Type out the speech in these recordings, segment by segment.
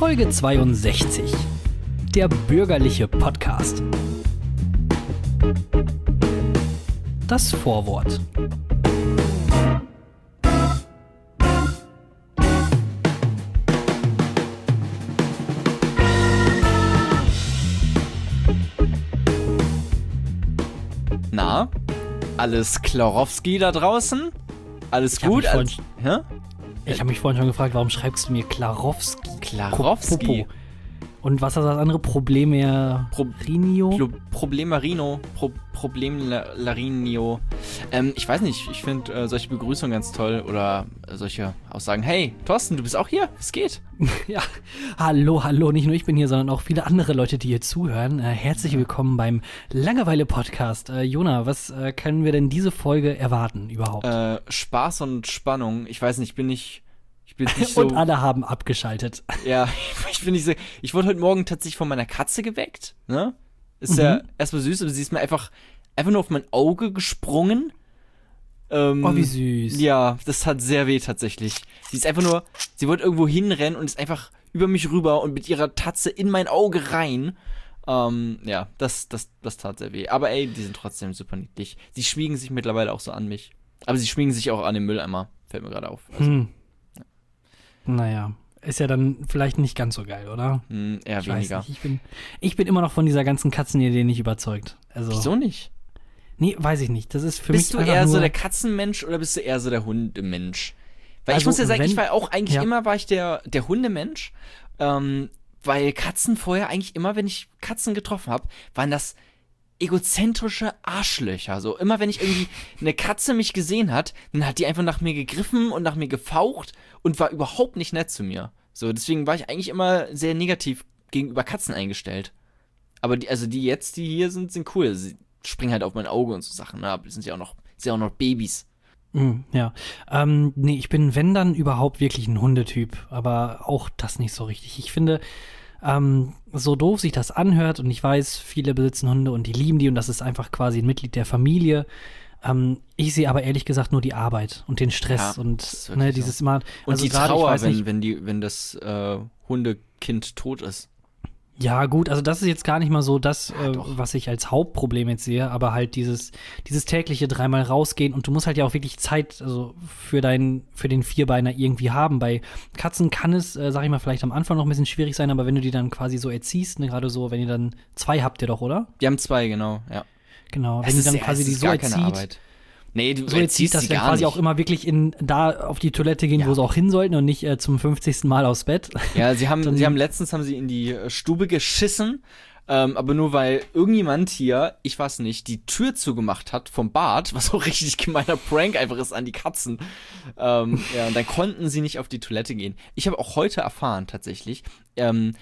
Folge 62. Der bürgerliche Podcast. Das Vorwort. Na, alles Klarowski da draußen? Alles Ich hab gut? mich Alles, hä? Ich habe mich vorhin schon gefragt, warum schreibst du mir Klarowski? Klarowski. Und was ist das andere Problem? Mehr Pro-? Pro Problemarino. Pro Problemlarinio. Ähm, ich weiß nicht, ich finde äh, solche Begrüßungen ganz toll oder äh, solche Aussagen. Hey, Thorsten, du bist auch hier? Was geht? Ja, hallo, hallo. Nicht nur ich bin hier, sondern auch viele andere Leute, die hier zuhören. Äh, herzlich willkommen beim Langeweile-Podcast. Äh, Jona, was äh, können wir denn diese Folge erwarten überhaupt? Äh, Spaß und Spannung. Ich weiß nicht, ich bin nicht. Ich bin nicht so. Und alle haben abgeschaltet. Ja, ich bin nicht so. Ich wurde heute Morgen tatsächlich von meiner Katze geweckt. Ne? Ist Mhm. ja erstmal süß, aber sie ist mir einfach, einfach nur auf mein Auge gesprungen. Ähm, Oh, wie süß. Ja, das hat sehr weh tatsächlich. Sie ist einfach nur, sie wollte irgendwo hinrennen und ist einfach über mich rüber und mit ihrer Tatze in mein Auge rein. Ähm, ja, das, das, das tat sehr weh. Aber ey, die sind trotzdem super niedlich. Sie schmiegen sich mittlerweile auch so an mich. Aber sie schmiegen sich auch an den Mülleimer. Fällt mir gerade auf. Also, Hm. Naja, ist ja dann vielleicht nicht ganz so geil, oder? hm, eher Ich weniger. Ich bin, ich bin immer noch von dieser ganzen Katzenidee nicht überzeugt. Also, Wieso nicht? Nee, weiß ich nicht. Das ist für bist mich du einfach eher so der Katzenmensch oder bist du eher so der Hundemensch? Weil ich Also, muss ja sagen, wenn- ich war auch eigentlich ja. immer war ich der der Hundemensch, ähm, weil Katzen vorher eigentlich immer, wenn ich Katzen getroffen habe, waren das egozentrische Arschlöcher. So immer, wenn ich irgendwie eine Katze mich gesehen hat, dann hat die einfach nach mir gegriffen und nach mir gefaucht und war überhaupt nicht nett zu mir. So deswegen war ich eigentlich immer sehr negativ gegenüber Katzen eingestellt. Aber die, also die jetzt, die hier sind, sind cool. Sie springen halt auf mein Auge und so Sachen. Ne? Aber sind ja auch noch, sind ja auch noch Babys. Mm, ja. Ähm, nee, ich bin, wenn dann überhaupt wirklich ein Hundetyp, aber auch das nicht so richtig. Ich finde, ähm, so doof sich das anhört und ich weiß, viele besitzen Hunde und die lieben die und das ist einfach quasi ein Mitglied der Familie. Ähm, ich sehe aber ehrlich gesagt nur die Arbeit und den Stress Ja, und ne, dieses so. Mal. Und also die gerade, ich Trauer, wenn, nicht, wenn, die, wenn das äh, Hundekind tot ist. Ja, gut, also das ist jetzt gar nicht mal so das, Ja, äh, was ich als Hauptproblem jetzt sehe, aber halt dieses, dieses tägliche dreimal rausgehen und du musst halt ja auch wirklich Zeit also für deinen, für den Vierbeiner irgendwie haben. Bei Katzen kann es, äh, sag ich mal, vielleicht am Anfang noch ein bisschen schwierig sein, aber wenn du die dann quasi so erziehst, ne, gerade so, wenn ihr dann zwei habt ihr doch, oder? Die haben zwei, genau, ja. Genau, wenn ist- dann ja, quasi die so erzieht, Arbeit. Nee, du so erziehst dass sie wir quasi nicht. auch immer wirklich in, da auf die Toilette gehen, Ja. wo sie auch hin sollten und nicht äh, zum 50. Mal aufs Bett. Ja, sie haben, sie haben letztens haben sie in die äh, Stube geschissen, ähm, aber nur weil irgendjemand hier, ich weiß nicht, die Tür zugemacht hat vom Bad, was auch richtig gemeiner Prank einfach ist an die Katzen. Ähm, ja, und dann konnten sie nicht auf die Toilette gehen. Ich habe auch heute erfahren tatsächlich, ähm,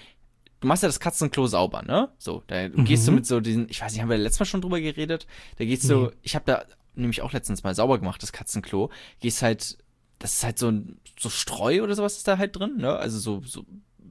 du machst ja das Katzenklo sauber, ne? So, da gehst du Mhm. mit so diesen, ich weiß nicht, haben wir letztes Mal schon drüber geredet? Da gehst du, Nee. ich habe da nämlich auch letztens mal sauber gemacht, das Katzenklo. Gehst halt, das ist halt so ein, so Streu oder sowas ist da halt drin, ne? Also so, so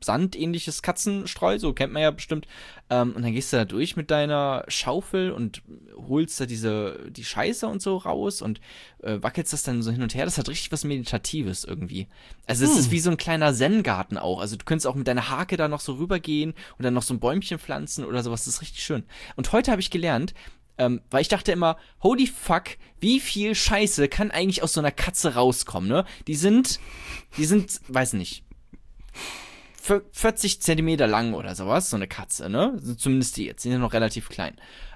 sandähnliches Katzenstreu, so kennt man ja bestimmt. Ähm, und dann gehst du da durch mit deiner Schaufel und holst da diese, die Scheiße und so raus und äh, wackelst das dann so hin und her. Das hat richtig was Meditatives irgendwie. Also es Hm. ist wie so ein kleiner Zen-Garten auch. Also du könntest auch mit deiner Hake da noch so rübergehen und dann noch so ein Bäumchen pflanzen oder sowas. Das ist richtig schön. Und heute habe ich gelernt, ähm, weil ich dachte immer, holy fuck, wie viel Scheiße kann eigentlich aus so einer Katze rauskommen, ne? Die sind, die sind, weiß nicht, 40 Zentimeter lang oder sowas, so eine Katze, ne? Zumindest die jetzt, sind ja noch relativ klein.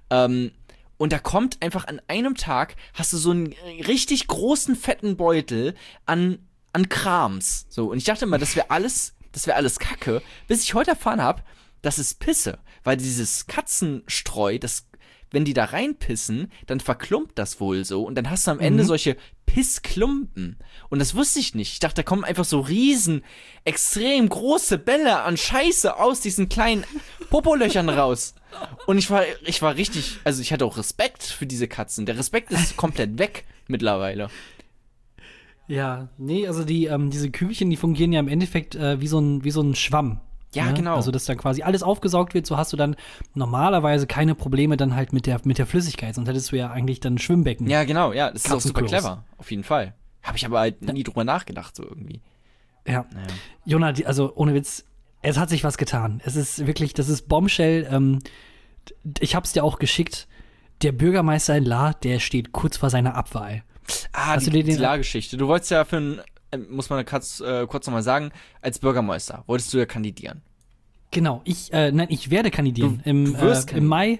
Ähm, und da kommt einfach an einem Tag, hast du so einen richtig großen, fetten Beutel an, an Krams. So, und ich dachte immer, das wäre alles, das wäre alles Kacke, bis ich heute erfahren habe, das ist Pisse. Weil dieses Katzenstreu, das, wenn die da reinpissen, dann verklumpt das wohl so. Und dann hast du am Ende Mhm. solche Pissklumpen. Und das wusste ich nicht. Ich dachte, da kommen einfach so riesen, extrem große Bälle an Scheiße aus diesen kleinen Popolöchern raus. Und ich war, ich war richtig, also ich hatte auch Respekt für diese Katzen. Der Respekt ist komplett weg mittlerweile. Ja, nee, also die, ähm, diese Kübelchen, die fungieren ja im Endeffekt äh, wie, so ein, wie so ein Schwamm. Ja, ne? genau. Also, dass dann quasi alles aufgesaugt wird, so hast du dann normalerweise keine Probleme dann halt mit der, mit der Flüssigkeit, sonst hättest du ja eigentlich dann ein Schwimmbecken. Ja, genau, ja, das ist auch super clever, auf jeden Fall. Habe ich aber halt nie drüber nachgedacht, so irgendwie. ja. Naja. Jona, die, also ohne Witz, Es hat sich was getan. Es ist wirklich, das ist Bombshell. Ähm, ich hab's dir auch geschickt. Der Bürgermeister in La, der steht kurz vor seiner Abwahl. Ah, Hast die, du dir die La-Geschichte. Du wolltest ja für ein, äh, muss man kurz, äh, kurz nochmal sagen, als Bürgermeister wolltest du ja kandidieren. Genau, ich, äh, nein, ich werde kandidieren. Du- Im, du äh, Im Mai,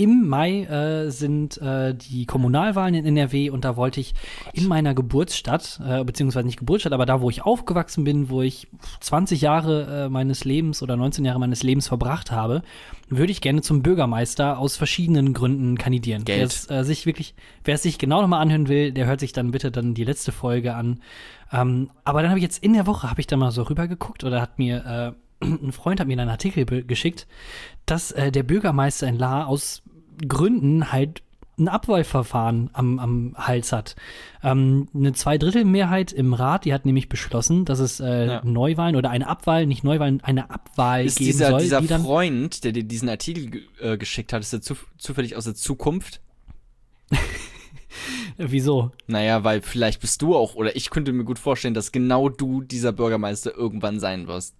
im Mai äh, sind äh, die Kommunalwahlen in NRW und da wollte ich in meiner Geburtsstadt, äh, beziehungsweise nicht Geburtsstadt, aber da, wo ich aufgewachsen bin, wo ich 20 Jahre äh, meines Lebens oder 19 Jahre meines Lebens verbracht habe, würde ich gerne zum Bürgermeister aus verschiedenen Gründen kandidieren. Geld. Wer es äh, sich wirklich, wer es sich genau nochmal anhören will, der hört sich dann bitte dann die letzte Folge an. Ähm, aber dann habe ich jetzt in der Woche, habe ich da mal so rübergeguckt oder hat mir äh, ein Freund hat mir einen Artikel geschickt, dass äh, der Bürgermeister in La aus Gründen halt ein Abwahlverfahren am, am Hals hat. Ähm, eine Zweidrittelmehrheit im Rat, die hat nämlich beschlossen, dass es äh, Ja. Neuwahlen oder eine Abwahl, nicht Neuwahlen, eine Abwahl Ist geben dieser, soll, dieser die Freund, der dir diesen Artikel äh, geschickt hat, ist der zu, zufällig aus der Zukunft? Wieso? Naja, weil vielleicht bist du auch, oder ich könnte mir gut vorstellen, dass genau du dieser Bürgermeister irgendwann sein wirst.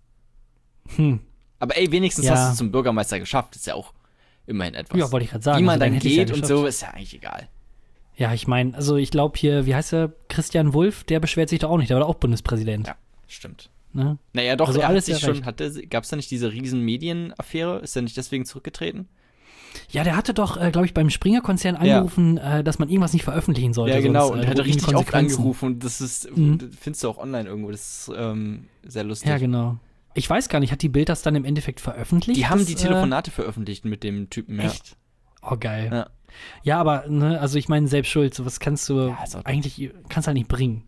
Hm. Aber ey, wenigstens Ja. hast du es zum Bürgermeister geschafft. Ist ja auch immerhin etwas. Ja, wollte ich gerade sagen. Wie man also dann ich's ja geht und so, ist ja eigentlich egal. Ja, ich meine, also ich glaube hier, wie heißt er? Christian Wulff, der beschwert sich doch auch nicht, der war doch auch Bundespräsident. Ja, stimmt. Ne? Naja, doch, Also er alles hat sich ja schon, gab es da nicht diese riesen Medienaffäre? Ist er nicht deswegen zurückgetreten? Ja, der hatte doch, äh, glaube ich, beim Springer-Konzern angerufen, äh, dass man irgendwas nicht veröffentlichen sollte. ja, genau. sonst, Und äh, er hatte richtig oft angerufen und das ist, Mhm. findest du auch online irgendwo. Das ist ähm, sehr lustig. Ja, genau. Ich weiß gar nicht, hat die Bild das dann im Endeffekt veröffentlicht? Die haben das, die Telefonate veröffentlicht mit dem Typen. Äh, Ja. echt? Oh, geil. Ja, Ja. aber, ne, also ich meine, selbst schuld, sowas kannst du Ja, eigentlich, kannst halt nicht bringen.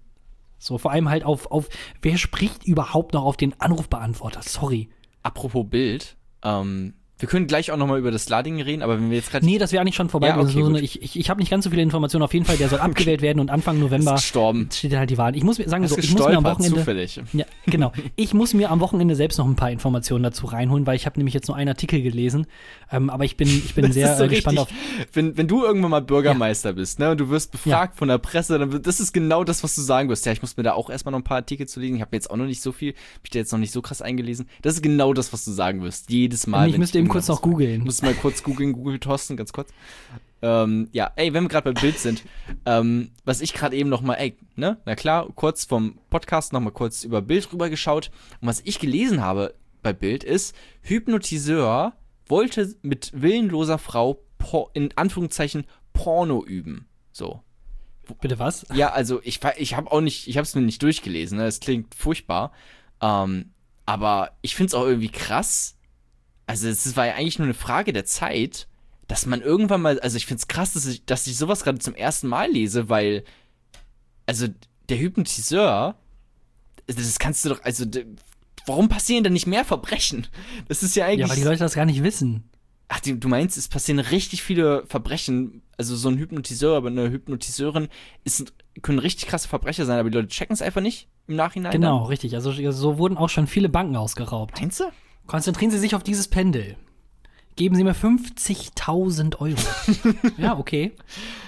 So, vor allem halt auf, auf, wer spricht überhaupt noch auf den Anrufbeantworter? Sorry. Apropos Bild, ähm, wir können gleich auch nochmal über das Lading reden, aber wenn wir jetzt gerade Nee, das wäre eigentlich schon vorbei. Ja, okay, so ich ich, ich habe nicht ganz so viele Informationen. Auf jeden Fall, der soll abgewählt werden und Anfang November gestorben. steht dann halt die Wahl. Ich muss mir sagen, so, ich muss mir am Wochenende. zufällig. Ja, genau. Ich muss mir am Wochenende selbst noch ein paar Informationen dazu reinholen, weil ich habe nämlich jetzt nur einen Artikel gelesen. Ähm, aber ich bin, ich bin Das sehr so äh, gespannt auf. Wenn, wenn du irgendwann mal Bürgermeister bist, ne, und du wirst befragt von der Presse, dann wird, das ist genau das, was du sagen wirst. Ja, ich muss mir da auch erstmal noch ein paar Artikel zu lesen. Ich habe mir jetzt auch noch nicht so viel, hab ich da jetzt noch nicht so krass eingelesen. Das ist genau das, was du sagen wirst. Jedes Mal. ich wenn müsste eben kurz noch googeln. Muss mal kurz googeln, Google Thorsten, ganz kurz. Ähm, ja, ey, wenn wir gerade bei Bild sind, ähm, was ich gerade eben noch mal, ey, ne, na klar, kurz vom Podcast noch mal kurz über Bild rübergeschaut und was ich gelesen habe bei Bild ist, Hypnotiseur wollte mit willenloser Frau Por in Anführungszeichen Porno üben. So. Bitte was? Ja, also ich, ich habe auch nicht, ich habe es mir nicht durchgelesen, ne? Es klingt furchtbar. Ähm, aber ich finde es auch irgendwie krass. Also es war ja eigentlich nur eine Frage der Zeit, dass man irgendwann mal, also ich finde es krass, dass ich, dass ich sowas gerade zum ersten Mal lese, weil, also der Hypnotiseur, das kannst du doch, also warum passieren denn nicht mehr Verbrechen? Das ist ja eigentlich. Ja, weil die Leute das gar nicht wissen. Ach, du meinst, es passieren richtig viele Verbrechen. Also so ein Hypnotiseur, aber eine Hypnotiseurin ist, können richtig krasse Verbrecher sein, aber die Leute checken es einfach nicht im Nachhinein. Genau, richtig. Also so wurden auch schon viele Banken ausgeraubt. Dann. Meinst du? Konzentrieren Sie sich auf dieses Pendel. Geben Sie mir 50.000 Euro. ja, okay.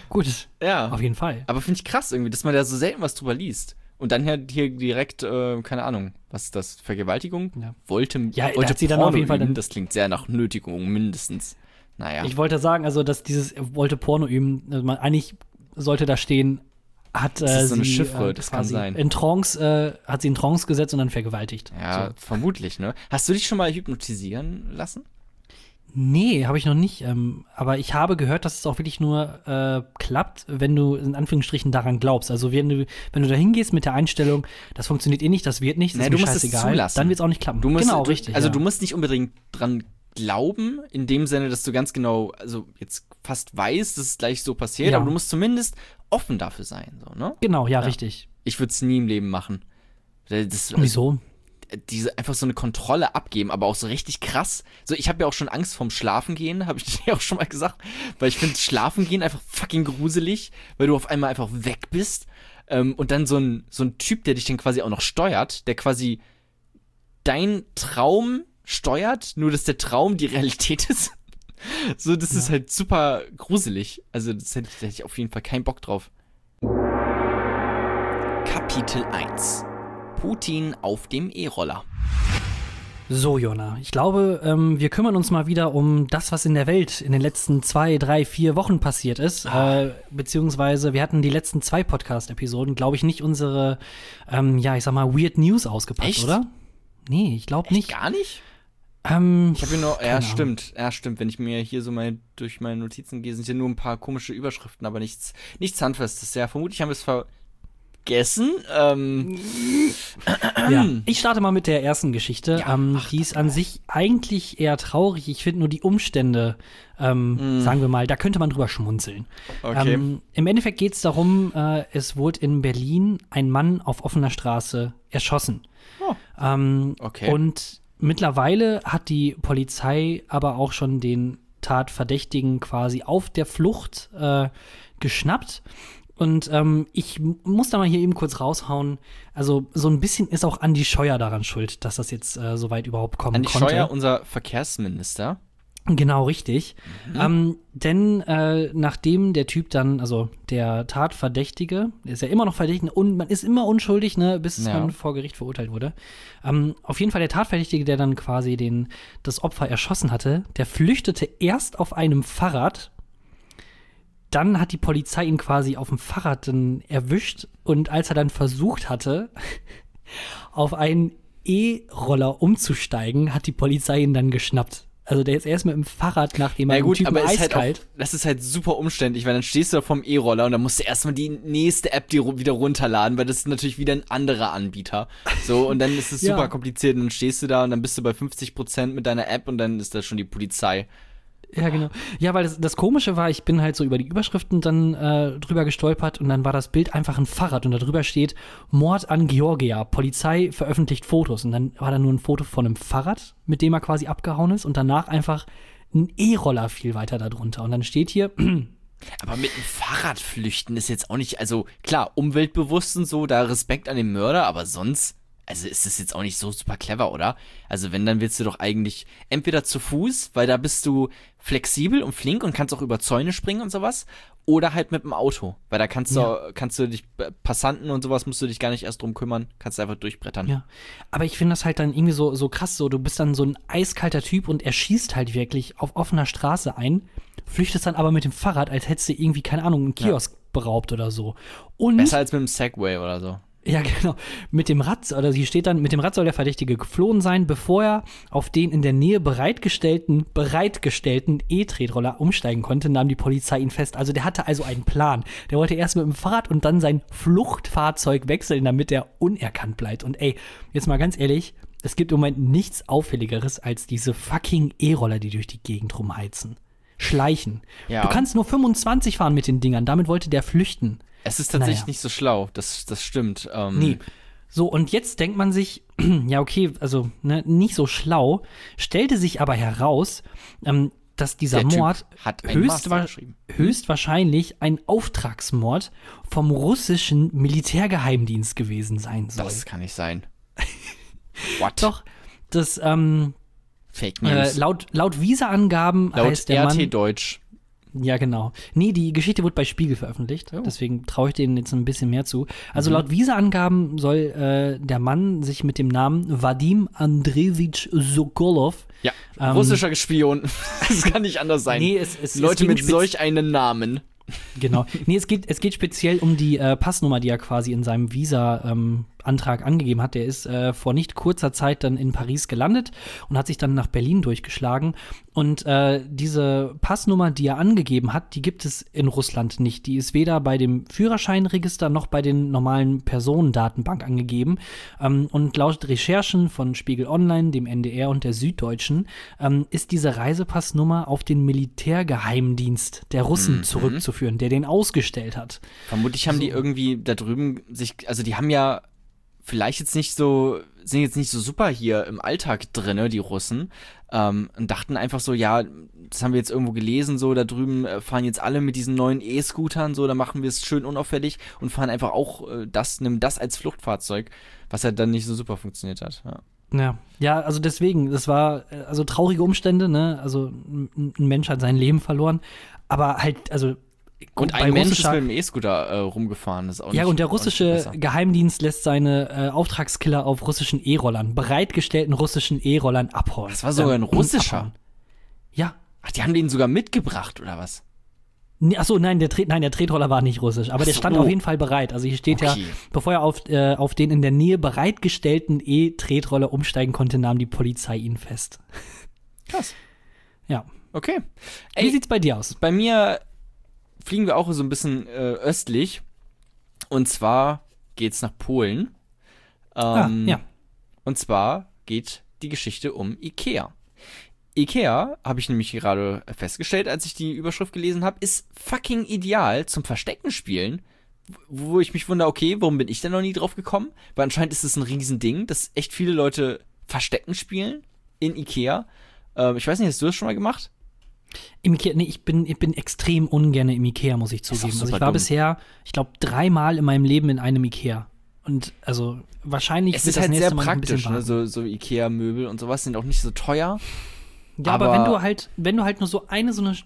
Gut. Ja. Auf jeden Fall. Aber finde ich krass irgendwie, dass man da so selten was drüber liest. Und dann hier, hier direkt, äh, keine Ahnung, was ist das? Vergewaltigung? Ja. Wollte, Ja, wollte hat sie dann auf jeden Fall üben. Das klingt sehr nach Nötigung, mindestens. Naja. Ich wollte sagen, also, dass dieses wollte Porno üben, also man, eigentlich sollte da stehen, hat äh, Das ist so eine sie, Chiffre, äh, das kann sein. In Trance, äh, hat sie in Trance gesetzt und dann vergewaltigt. ja, So. vermutlich, ne? Hast du dich schon mal hypnotisieren lassen? Nee, habe ich noch nicht. Ähm, aber ich habe gehört, dass es auch wirklich nur äh, klappt, wenn du in Anführungsstrichen daran glaubst. Also wenn du, wenn du da hingehst mit der Einstellung, das funktioniert eh nicht, das wird nicht, das Nee, ist du musst es scheißegal, zulassen. dann wird es auch nicht klappen. Du musst, genau, du, richtig. Also ja. du musst nicht unbedingt dran glauben, in dem Sinne, dass du ganz genau, also jetzt fast weißt, dass es gleich so passiert, Ja. aber du musst zumindest offen dafür sein, so, ne? Genau, ja, Ja. richtig. Ich würde es nie im Leben machen. Das, Wieso? diese einfach so eine Kontrolle abgeben, aber auch so richtig krass. So, ich habe ja auch schon Angst vorm Schlafengehen, habe ich dir auch schon mal gesagt, weil ich finde Schlafengehen einfach fucking gruselig, weil du auf einmal einfach weg bist ähm, und dann so ein so ein Typ, der dich dann quasi auch noch steuert, der quasi dein Traum steuert, nur dass der Traum die Realität ist. So, das ist halt super gruselig. Also, das hätte, da hätte ich auf jeden Fall keinen Bock drauf. Kapitel 1 Putin auf dem E-Roller. So, Jona, ich glaube, ähm, wir kümmern uns mal wieder um das, was in der Welt in den letzten zwei, drei, vier Wochen passiert ist. Ah. Äh, beziehungsweise wir hatten die letzten zwei Podcast-Episoden, glaube ich, nicht unsere, ähm, ja, ich sag mal, Weird News ausgepackt, Echt? oder? Nee, ich glaube nicht. gar nicht? Ähm, Ich habe hier nur, ja, stimmt, ja, stimmt. Wenn ich mir hier so mal durch meine Notizen gehe, sind hier nur ein paar komische Überschriften, aber nichts, nichts Handfestes. Ja, vermutlich haben wir es vergessen. Ähm, Ja, ich starte mal mit der ersten Geschichte. Ja, ähm, mach die ist an sich eigentlich eher traurig. Ich finde nur die Umstände, ähm, sagen wir mal, da könnte man drüber schmunzeln. Okay. Ähm, Im Endeffekt geht es darum, äh, es wurde in Berlin ein Mann auf offener Straße erschossen. Oh. Ähm, Okay. Und mittlerweile hat die Polizei aber auch schon den Tatverdächtigen quasi auf der Flucht äh, geschnappt. Und ähm, ich muss da mal hier eben kurz raushauen. Also so ein bisschen ist auch Andi Scheuer daran schuld, dass das jetzt äh, so weit überhaupt kommen Andi konnte. Scheuer, unser Verkehrsminister. Genau, richtig. Mhm. Ähm, denn äh, nachdem der Typ dann, also der Tatverdächtige, der ist ja immer noch verdächtig und man ist immer unschuldig, ne, bis Ja. man vor Gericht verurteilt wurde. Ähm, auf jeden Fall der Tatverdächtige, der dann quasi den, das Opfer erschossen hatte, der flüchtete erst auf einem Fahrrad. Dann hat die Polizei ihn quasi auf dem Fahrrad dann erwischt und als er dann versucht hatte, auf einen E-Roller umzusteigen, hat die Polizei ihn dann geschnappt. Also der ist erst mit dem Fahrrad, nachdem er Ja dem gut, Typen aber ist halt auch, eiskalt. das ist halt super umständlich, weil dann stehst du da vom E-Roller und dann musst du erstmal die nächste App die wieder runterladen, weil das ist natürlich wieder ein anderer Anbieter. So, und dann ist es Ja. super kompliziert und dann stehst du da und dann bist du bei 50% mit deiner App und dann ist da schon die Polizei. Ja, genau. Ja, weil das, das Komische war, ich bin halt so über die Überschriften dann äh, drüber gestolpert und dann war das Bild einfach ein Fahrrad und da drüber steht Mord an Georgia. Polizei veröffentlicht Fotos und dann war da nur ein Foto von einem Fahrrad, mit dem er quasi abgehauen ist und danach einfach ein E-Roller viel weiter darunter. Und dann steht hier, Aber mit dem Fahrrad flüchten ist jetzt auch nicht, also klar, umweltbewusst und so, da Respekt an den Mörder, aber sonst, also ist das jetzt auch nicht so super clever, oder? Also wenn, dann willst du doch eigentlich entweder zu Fuß, weil da bist du flexibel und flink und kannst auch über Zäune springen und sowas, oder halt mit dem Auto, weil da kannst du, kannst du dich, äh, Passanten und sowas musst du dich gar nicht erst drum kümmern, kannst du einfach durchbrettern. Ja, aber ich finde das halt dann irgendwie so, so krass, so du bist dann so ein eiskalter Typ und er schießt halt wirklich auf offener Straße ein, flüchtest dann aber mit dem Fahrrad, als hättest du irgendwie, keine Ahnung, einen Kiosk beraubt oder so. Und Besser als mit dem Segway oder so. Ja, genau, mit dem Rad, oder hier steht dann, mit dem Rad soll der Verdächtige geflohen sein, bevor er auf den in der Nähe bereitgestellten, bereitgestellten E-Tretroller umsteigen konnte, nahm die Polizei ihn fest. Also der hatte also einen Plan. Der wollte erst mit dem Fahrrad und dann sein Fluchtfahrzeug wechseln, damit er unerkannt bleibt. Und ey, jetzt mal ganz ehrlich, es gibt im Moment nichts Auffälligeres als diese fucking E-Roller, die durch die Gegend rumheizen. Schleichen. Ja. Du kannst nur 25 fahren mit den Dingern, damit wollte der flüchten. Es ist tatsächlich Naja. nicht so schlau, das, das stimmt. Ähm, Nee. So, und jetzt denkt man sich, ja, okay, also ne, nicht so schlau, stellte sich aber heraus, ähm, dass dieser Der Mord höchstwa geschrieben. höchstwahrscheinlich ein Auftragsmord vom russischen Militärgeheimdienst gewesen sein soll. Das kann nicht sein. What? Doch, das, ähm, Fake äh, News. laut, laut Visa-Angaben Laut heißt der RT Mann, Deutsch. Ja, genau. Nee, die Geschichte wurde bei Spiegel veröffentlicht. Oh. Deswegen traue ich denen jetzt ein bisschen mehr zu. Also Mhm. laut Visa-Angaben soll äh, der Mann sich mit dem Namen Vadim Andrevich Sokolov. Ja, Ähm, russischer Spion. das kann nicht anders sein. Nee, es, es, es Leute ging mit solch einem Namen. Genau. Nee, es geht, es geht speziell um die äh, Passnummer, die er quasi in seinem Visa-Antrag angegeben hat. Der ist äh, vor nicht kurzer Zeit dann in Paris gelandet und hat sich dann nach Berlin durchgeschlagen. Und äh, diese Passnummer, die er angegeben hat, die gibt es in Russland nicht. Die ist weder bei dem Führerscheinregister noch bei den normalen Personendatenbank angegeben. Ähm, und laut Recherchen von Spiegel Online, dem NDR und der Süddeutschen ähm, ist diese Reisepassnummer auf den Militärgeheimdienst der Russen zurückzuführen, der den ausgestellt hat. Vermutlich haben die irgendwie da drüben sich, also die haben ja vielleicht jetzt nicht so, sind jetzt nicht so super hier im Alltag drinne, die Russen, ähm, und dachten einfach so, ja, das haben wir jetzt irgendwo gelesen, so da drüben äh, fahren jetzt alle mit diesen neuen E-Scootern, so da machen wir es schön unauffällig und fahren einfach auch äh, das, nimm das als Fluchtfahrzeug, was halt dann nicht so super funktioniert hat. Ja. Ja, ja, also deswegen, das war äh, also traurige Umstände, ne? Also ein Mensch hat sein Leben verloren, aber halt, also Und ein Mensch ist russischer- mit dem E-Scooter äh, rumgefahren. Das ist auch Ja, nicht, und der russische. Geheimdienst lässt seine äh, Auftragskiller auf russischen E-Rollern, bereitgestellten russischen E-Rollern abhauen. Das war sogar ein Ähm, russischer. abhauen. Ja. Ach, die haben den sogar mitgebracht, oder was? Nee, achso, nein, der, Tret, nein, der Tretroller war nicht russisch, aber Ach der so. stand auf jeden Fall bereit. Also hier steht Okay. ja, bevor er auf, äh, auf den in der Nähe bereitgestellten E-Tretroller umsteigen konnte, nahm die Polizei ihn fest. Krass. Ja. Okay. Wie Ey, sieht's bei dir aus? bei mir fliegen wir auch so ein bisschen äh, östlich. Und zwar geht's nach Polen. Ähm, ah, ja. Und zwar geht die Geschichte um Ikea. Ikea, habe ich nämlich gerade festgestellt, als ich die Überschrift gelesen habe, ist fucking ideal zum Verstecken spielen. Wo ich mich wundere, okay, warum bin ich denn noch nie drauf gekommen? Weil anscheinend ist es ein Riesending, dass echt viele Leute Verstecken spielen in Ikea. Ähm, ich weiß nicht, hast du das schon mal gemacht? Im Ikea, nee, ich bin, ich bin extrem ungern im Ikea, muss ich zugeben. Also ich war dumm. bisher, ich glaube, dreimal in meinem Leben in einem Ikea. Und also wahrscheinlich Es ist das halt sehr Mal praktisch, ne? so, so Ikea-Möbel und sowas sind auch nicht so teuer. Ja, aber, aber- wenn du halt, wenn du halt nur so eine so eine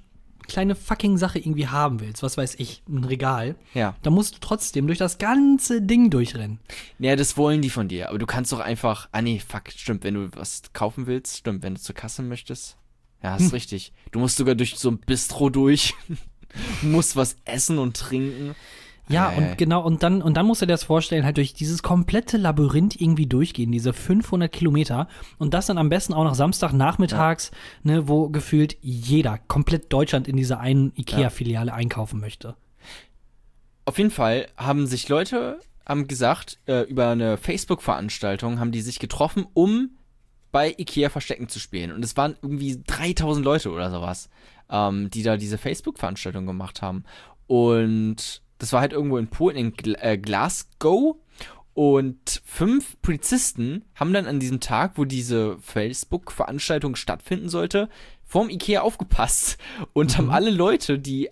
kleine fucking Sache irgendwie haben willst, was weiß ich, ein Regal, Ja. dann musst du trotzdem durch das ganze Ding durchrennen. Ja, das wollen die von dir. Aber du kannst doch einfach. Ah, nee, fuck, stimmt. Wenn du was kaufen willst, stimmt. Wenn du zur Kasse möchtest. Ja, Hm. ist richtig. Du musst sogar durch so ein Bistro durch. musst was essen und trinken. Ja, ei. und genau, und dann, und dann musst du dir das vorstellen, halt durch dieses komplette Labyrinth irgendwie durchgehen, diese 500 Kilometer. Und das dann am besten auch noch Samstagnachmittags, ne, wo gefühlt jeder, komplett Deutschland in dieser einen Ikea-Filiale einkaufen möchte. Auf jeden Fall haben sich Leute, haben gesagt, äh, über eine Facebook-Veranstaltung haben die sich getroffen, um bei Ikea Verstecken zu spielen. Und es waren irgendwie 3000 Leute oder sowas, ähm, die da diese Facebook-Veranstaltung gemacht haben. Und das war halt irgendwo in Polen, in Gl äh, Glasgow. Und fünf Polizisten haben dann an diesem Tag, wo diese Facebook-Veranstaltung stattfinden sollte, vorm Ikea aufgepasst und haben alle Leute, die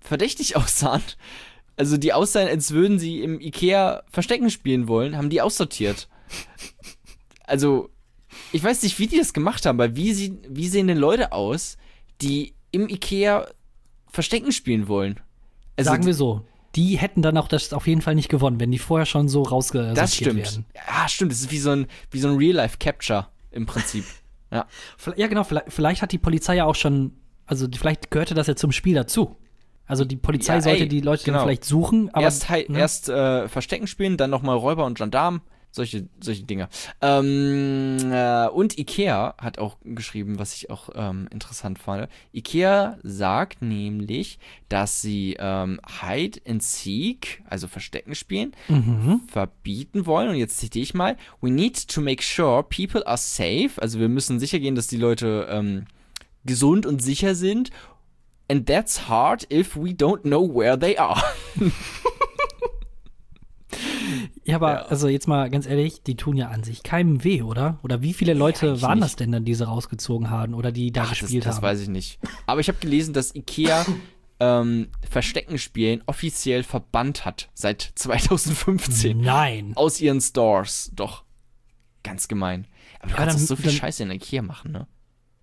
verdächtig aussahen, also die aussahen, als würden sie im Ikea Verstecken spielen wollen, haben die aussortiert. Also, ich weiß nicht, wie die das gemacht haben, weil wie, sie, wie sehen denn Leute aus, die im Ikea Verstecken spielen wollen? Also, Sagen wir so. Die hätten dann auch das auf jeden Fall nicht gewonnen, wenn die vorher schon so rausgesortiert das stimmt. werden. Ja, stimmt. Das ist wie so ein, wie so ein Real-Life-Capture im Prinzip. Ja. Ja, genau, vielleicht, vielleicht hat die Polizei ja auch schon, also die- vielleicht gehörte das ja zum Spiel dazu. Also die Polizei Ja, sollte ey, die Leute genau. dann vielleicht suchen, aber erst ne? erst äh, Verstecken spielen, dann nochmal Räuber und Gendarm. Solche, solche Dinge. Ähm, äh, und Ikea hat auch geschrieben, was ich auch ähm, interessant fand. Ikea sagt nämlich, dass sie ähm, Hide and Seek, also Verstecken spielen, Mhm. verbieten wollen. Und jetzt zitiere ich mal: We need to make sure people are safe. Also wir müssen sicher gehen, dass die Leute ähm, gesund und sicher sind. And that's hard if we don't know where they are. Ja, aber Ja. also jetzt mal ganz ehrlich, die tun ja an sich keinem weh, oder? Oder wie viele Leute eigentlich waren nicht. das denn dann, die sie rausgezogen haben oder die da Ach, das, gespielt das haben? weiß ich nicht. Aber ich habe gelesen, dass Ikea ähm, Verstecken spielen offiziell verbannt hat seit 2015 Nein. aus ihren Stores. Doch. Ganz gemein. Aber du Ja, kannst dann- so viel dann- Scheiße in Ikea machen, ne?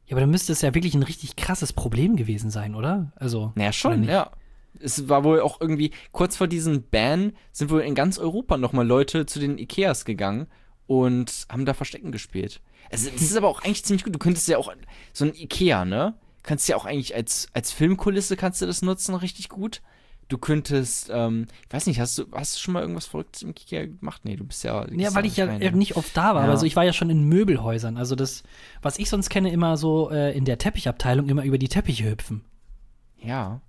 Ja, aber dann müsste es ja wirklich ein richtig krasses Problem gewesen sein, oder? Also. Naja, schon, ja. Es war wohl auch irgendwie, kurz vor diesem Ban sind wohl in ganz Europa nochmal Leute zu den Ikeas gegangen und haben da Verstecken gespielt. Also, das ist aber auch eigentlich ziemlich gut. Du könntest ja auch, so ein Ikea, ne? Kannst ja auch eigentlich als, als Filmkulisse kannst du das nutzen, richtig gut. Du könntest, ähm, ich weiß nicht, hast du, hast du schon mal irgendwas Verrücktes im Ikea gemacht? Nee, du bist ja. Ja, weil ich ja rein, ne? nicht oft da war. Ja. Also ich war ja schon in Möbelhäusern. Also das, was ich sonst kenne, immer so äh, in der Teppichabteilung immer über die Teppiche hüpfen. Ja.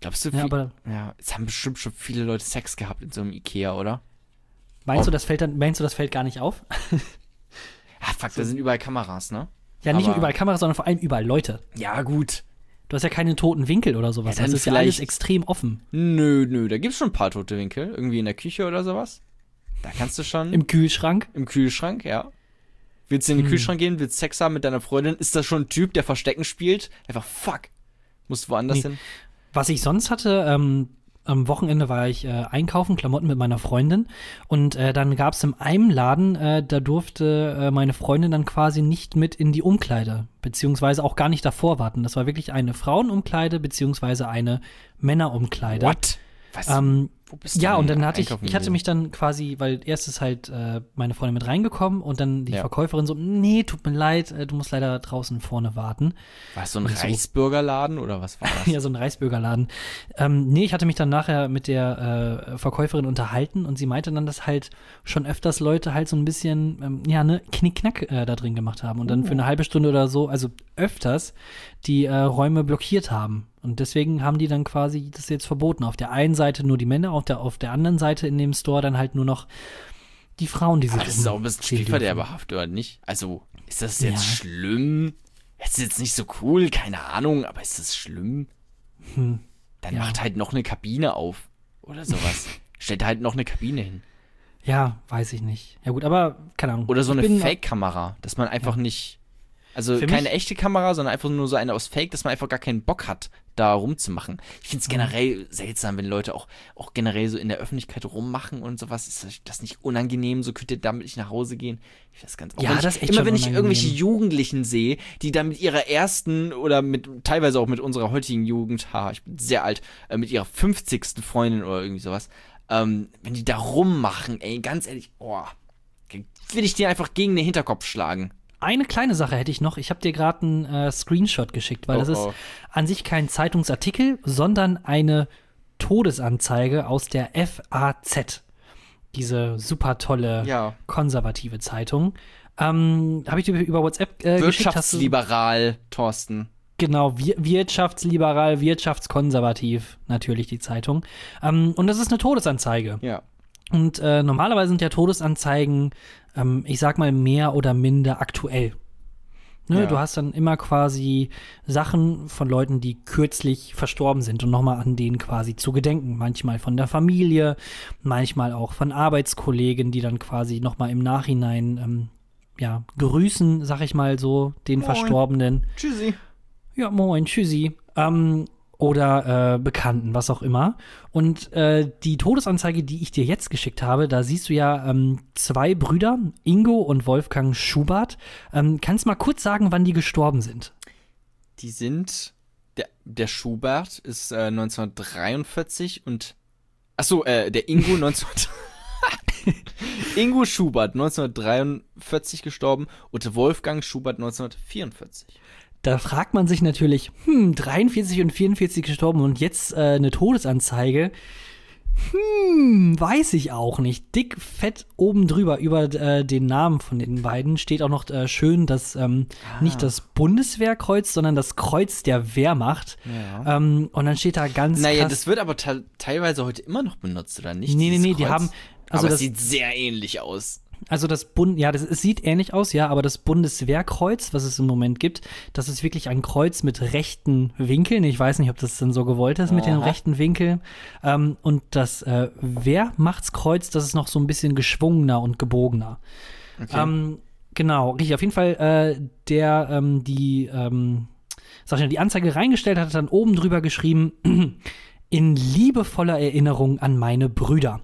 Glaubst du, Ja, aber ja, es haben bestimmt schon viele Leute Sex gehabt in so einem Ikea, oder? meinst Oh. du, das fällt dann, meinst du, das fällt gar nicht auf? Ah, fuck, da sind überall Kameras, ne? Ja, nicht nur überall Kameras, sondern vor allem überall Leute. Ja, gut. Du hast ja keine toten Winkel oder sowas. Ja, das ist ja alles extrem offen. Nö, nö, da gibt's schon ein paar tote Winkel. Irgendwie in der Küche oder sowas. Da kannst du schon. Im Kühlschrank. Im Kühlschrank, ja. Willst du in den Hm. Kühlschrank gehen, willst Sex haben mit deiner Freundin? Ist das schon ein Typ, der Verstecken spielt? Einfach fuck. Musst woanders Nee. hin. Was ich sonst hatte, ähm, am Wochenende war ich äh, einkaufen, Klamotten mit meiner Freundin. Und äh, dann gab es in einem Laden, äh, da durfte äh, meine Freundin dann quasi nicht mit in die Umkleide, beziehungsweise auch gar nicht davor warten. Das war wirklich eine Frauenumkleide, beziehungsweise eine Männerumkleide. What? Was? Ähm, Wo bist du ja, und dann hatte ich, ich hatte mich dann quasi, weil erst ist halt äh, meine Freundin mit reingekommen und dann die Ja. Verkäuferin so, nee, tut mir leid, äh, du musst leider draußen vorne warten. War es so ein so- Reisbürgerladen oder was war das? Ja, so ein Reisbürgerladen. Ähm, nee, ich hatte mich dann nachher mit der äh, Verkäuferin unterhalten und sie meinte dann, dass halt schon öfters Leute halt so ein bisschen, ähm, ja, ne, Knickknack äh, da drin gemacht haben und dann für eine halbe Stunde oder so, also öfters, die äh, Räume blockiert haben. Und deswegen haben die dann quasi das jetzt verboten. Auf der einen Seite nur die Männer, auf der, auf der anderen Seite in dem Store dann halt nur noch die Frauen, die sich Aber das ist auch ein bisschen spielverderberhaft, oder nicht? Also, ist das jetzt Ja. schlimm? Es ist jetzt nicht so cool, keine Ahnung, aber ist das schlimm? Hm. Dann Ja. macht halt noch eine Kabine auf. Oder sowas. Stellt halt noch eine Kabine hin. Ja, weiß ich nicht. Ja gut, aber keine Ahnung. Oder so eine Fake-Kamera, dass man einfach nicht. Also Für keine echte Kamera, sondern einfach nur so eine aus Fake, dass man einfach gar keinen Bock hat, da rumzumachen. Ich finde es Mhm. generell seltsam, wenn Leute auch, auch generell so in der Öffentlichkeit rummachen und sowas. Ist das- nicht unangenehm? So könnt ihr damit nicht nach Hause gehen? Ich finde das ganz auch Ja, ich, das ist echt Immer wenn ich unangenehm. irgendwelche Jugendlichen sehe, die dann mit ihrer ersten oder mit teilweise auch mit unserer heutigen Jugend, haha, ich bin sehr alt, äh, mit ihrer 50. Freundin oder irgendwie sowas, ähm, wenn die da rummachen, ey, ganz ehrlich, oh, will ich dir einfach gegen den Hinterkopf schlagen. Eine kleine Sache hätte ich noch. Ich habe dir gerade einen äh, Screenshot geschickt, weil Oh, das ist oh. an sich kein Zeitungsartikel, sondern eine Todesanzeige aus der FAZ. Diese super tolle Ja. konservative Zeitung. Ähm, habe ich dir über WhatsApp äh, geschickt. Du- Wirtschaftsliberal, Thorsten. Genau, wir, wirtschaftsliberal, wirtschaftskonservativ, natürlich die Zeitung. Ähm, und das ist eine Todesanzeige. Ja. Und äh, normalerweise sind ja Todesanzeigen, ähm, ich sag mal, mehr oder minder aktuell. Ne, Ja. Du hast dann immer quasi Sachen von Leuten, die kürzlich verstorben sind und nochmal an denen quasi zu gedenken. Manchmal von der Familie, manchmal auch von Arbeitskollegen, die dann quasi nochmal im Nachhinein ähm, ja, grüßen, sag ich mal so, den Moin. Verstorbenen. Tschüssi. Ja, moin, tschüssi. Ähm, oder äh, Bekannten, was auch immer. Und äh, die Todesanzeige, die ich dir jetzt geschickt habe, da siehst du ja ähm, zwei Brüder, Ingo und Wolfgang Schubert. Ähm, kannst mal kurz sagen, wann die gestorben sind? Die sind. Der, der Schubert ist äh, 1943 und. Achso, äh, der Ingo 19. Ingo Schubert 1943 gestorben und Wolfgang Schubert 1944. Da fragt man sich natürlich, hm, 43 und 44 gestorben und jetzt äh, eine Todesanzeige. Hm, weiß ich auch nicht. Dick, fett oben drüber über äh, den Namen von den beiden steht auch noch äh, schön, dass ähm, nicht das Bundeswehrkreuz, sondern das Kreuz der Wehrmacht. Ja. Ähm, und dann steht da ganz Naja, krass, das wird aber te teilweise heute immer noch benutzt, oder nicht? Nee, nee, nee, die Kreuz? haben- also aber das- es sieht sehr ähnlich aus. Also das Bund, ja, das, es sieht ähnlich aus, ja, aber das Bundeswehrkreuz, was es im Moment gibt, das ist wirklich ein Kreuz mit rechten Winkeln. Ich weiß nicht, ob das denn so gewollt ist mit den rechten Winkeln. Ähm, und das äh, Wehrmachtskreuz, das ist noch so ein bisschen geschwungener und gebogener. Okay. Ähm, genau, richtig. Auf jeden Fall, äh, der ähm, die, ähm, sag ich mal, die Anzeige reingestellt hat, hat dann oben drüber geschrieben, in liebevoller Erinnerung an meine Brüder.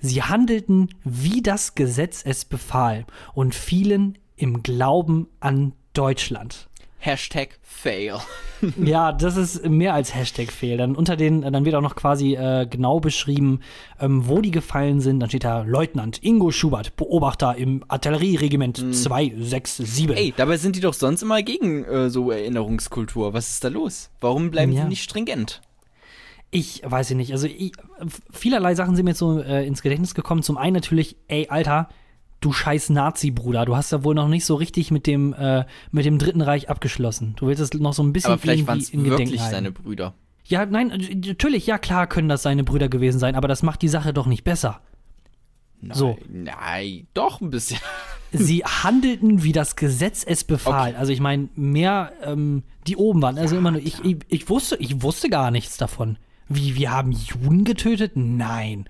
Sie handelten, wie das Gesetz es befahl und fielen im Glauben an Deutschland. Hashtag Fail. Ja, das ist mehr als Hashtag Fail. Dann unter den, dann wird auch noch quasi äh, genau beschrieben, ähm, wo die gefallen sind. Dann steht da Leutnant Ingo Schubert, Beobachter im Artillerieregiment 267. Ey, dabei sind die doch sonst immer gegen äh, so Erinnerungskultur. Was ist da los? Warum bleiben Ja. die nicht stringent? Ich weiß ja nicht. Also ich, vielerlei Sachen sind mir jetzt so äh, ins Gedächtnis gekommen. Zum einen natürlich, ey, Alter, du scheiß Nazi-Bruder. Du hast ja wohl noch nicht so richtig mit dem, äh, mit dem Dritten Reich abgeschlossen. Du willst es noch so ein bisschen Aber vielleicht waren es in Gedenken wirklich seine Brüder. Ja, nein, äh, natürlich, ja klar können das seine Brüder gewesen sein, aber das macht die Sache doch nicht besser. Nein, So. Nein, doch ein bisschen. Sie handelten, wie das Gesetz es befahl. Also ich meine, mehr, ähm, die oben waren. Also immer nur, ich, ich, ich wusste, ich wusste gar nichts davon. Wie, wir haben Juden getötet? Nein.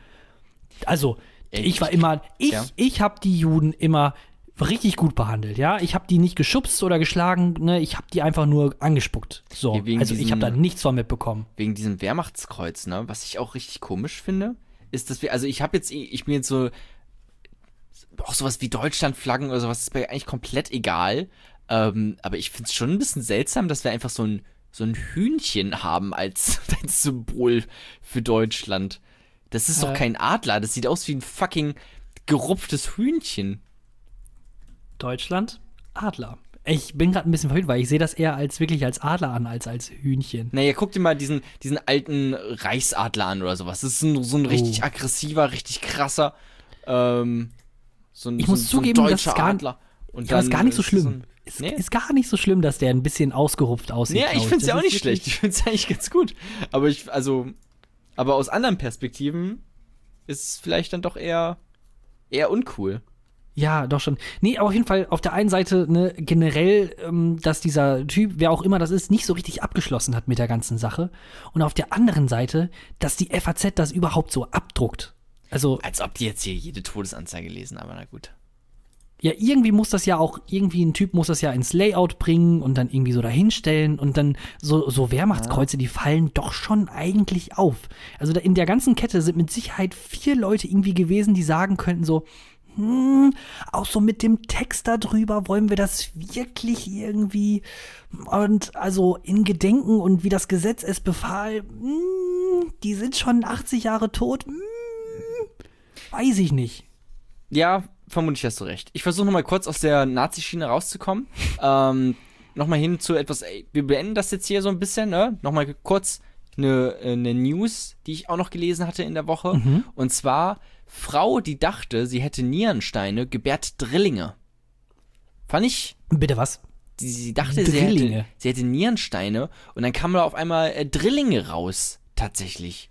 Also, Ey, ich war immer, ich, ja. ich habe die Juden immer richtig gut behandelt, ja. Ich habe die nicht geschubst oder geschlagen, ne? Ich habe die einfach nur angespuckt. So, Ja, also ich habe da diesem- nichts von mitbekommen. wegen diesem Wehrmachtskreuz, ne? Was ich auch richtig komisch finde, ist, dass wir, also ich habe jetzt, ich bin jetzt so, auch sowas wie Deutschlandflaggen oder sowas, ist mir eigentlich komplett egal. Ähm, aber ich finde es schon ein bisschen seltsam, dass wir einfach so ein, so ein Hühnchen haben als, als Symbol für Deutschland. Das ist doch Äh. kein Adler, das sieht aus wie ein fucking gerupftes Hühnchen. Deutschland, Adler. Ich bin gerade ein bisschen verwirrt, weil ich sehe das eher als wirklich als Adler an, als als Hühnchen. Naja, guck dir mal diesen, diesen alten Reichsadler an oder sowas. Das ist ein, so ein richtig Oh. aggressiver, richtig krasser, ähm, so ein, Ich so, muss ein- so ein zugeben, das deutscher ist gar- Adler. Und Ja, aber ist gar nicht so schlimm. Ist, Nee. ist gar nicht so schlimm, dass der ein bisschen ausgerupft aussieht. Nee, ich glaub find's ja auch nicht schlecht. Ich find's eigentlich ganz gut. Aber ich, also, aber aus anderen Perspektiven ist es vielleicht dann doch eher, eher uncool. Ja, doch schon. Nee, aber auf jeden Fall auf der einen Seite ne, generell, ähm, dass dieser Typ, wer auch immer das ist, nicht so richtig abgeschlossen hat mit der ganzen Sache. Und auf der anderen Seite, dass die FAZ das überhaupt so abdruckt. Also, Als ob die jetzt hier jede Todesanzeige lesen, aber na gut. Ja, irgendwie muss das ja auch, irgendwie ein Typ muss das ja ins Layout bringen und dann irgendwie so dahinstellen und dann so, so Wehrmachtskreuze, die fallen doch schon eigentlich auf. Also in der ganzen Kette sind mit Sicherheit vier Leute irgendwie gewesen, die sagen könnten so, hm, auch so mit dem Text da drüber, wollen wir das wirklich irgendwie und also in Gedenken und wie das Gesetz es befahl, hm, die sind schon 80 Jahre tot, hm, weiß ich nicht. Ja, vermutlich hast du recht. Ich versuche nochmal kurz aus der Nazi-Schiene rauszukommen. ähm, nochmal hin zu etwas, ey, wir beenden das jetzt hier so ein bisschen, ne? Nochmal kurz eine, eine News, die ich auch noch gelesen hatte in der Woche. Mhm. Und zwar, Frau, die dachte, sie hätte Nierensteine, gebärt Drillinge. Fand ich Bitte was? sie, sie dachte, sie hätte, sie hätte Nierensteine und dann kamen da auf einmal äh, Drillinge raus, tatsächlich.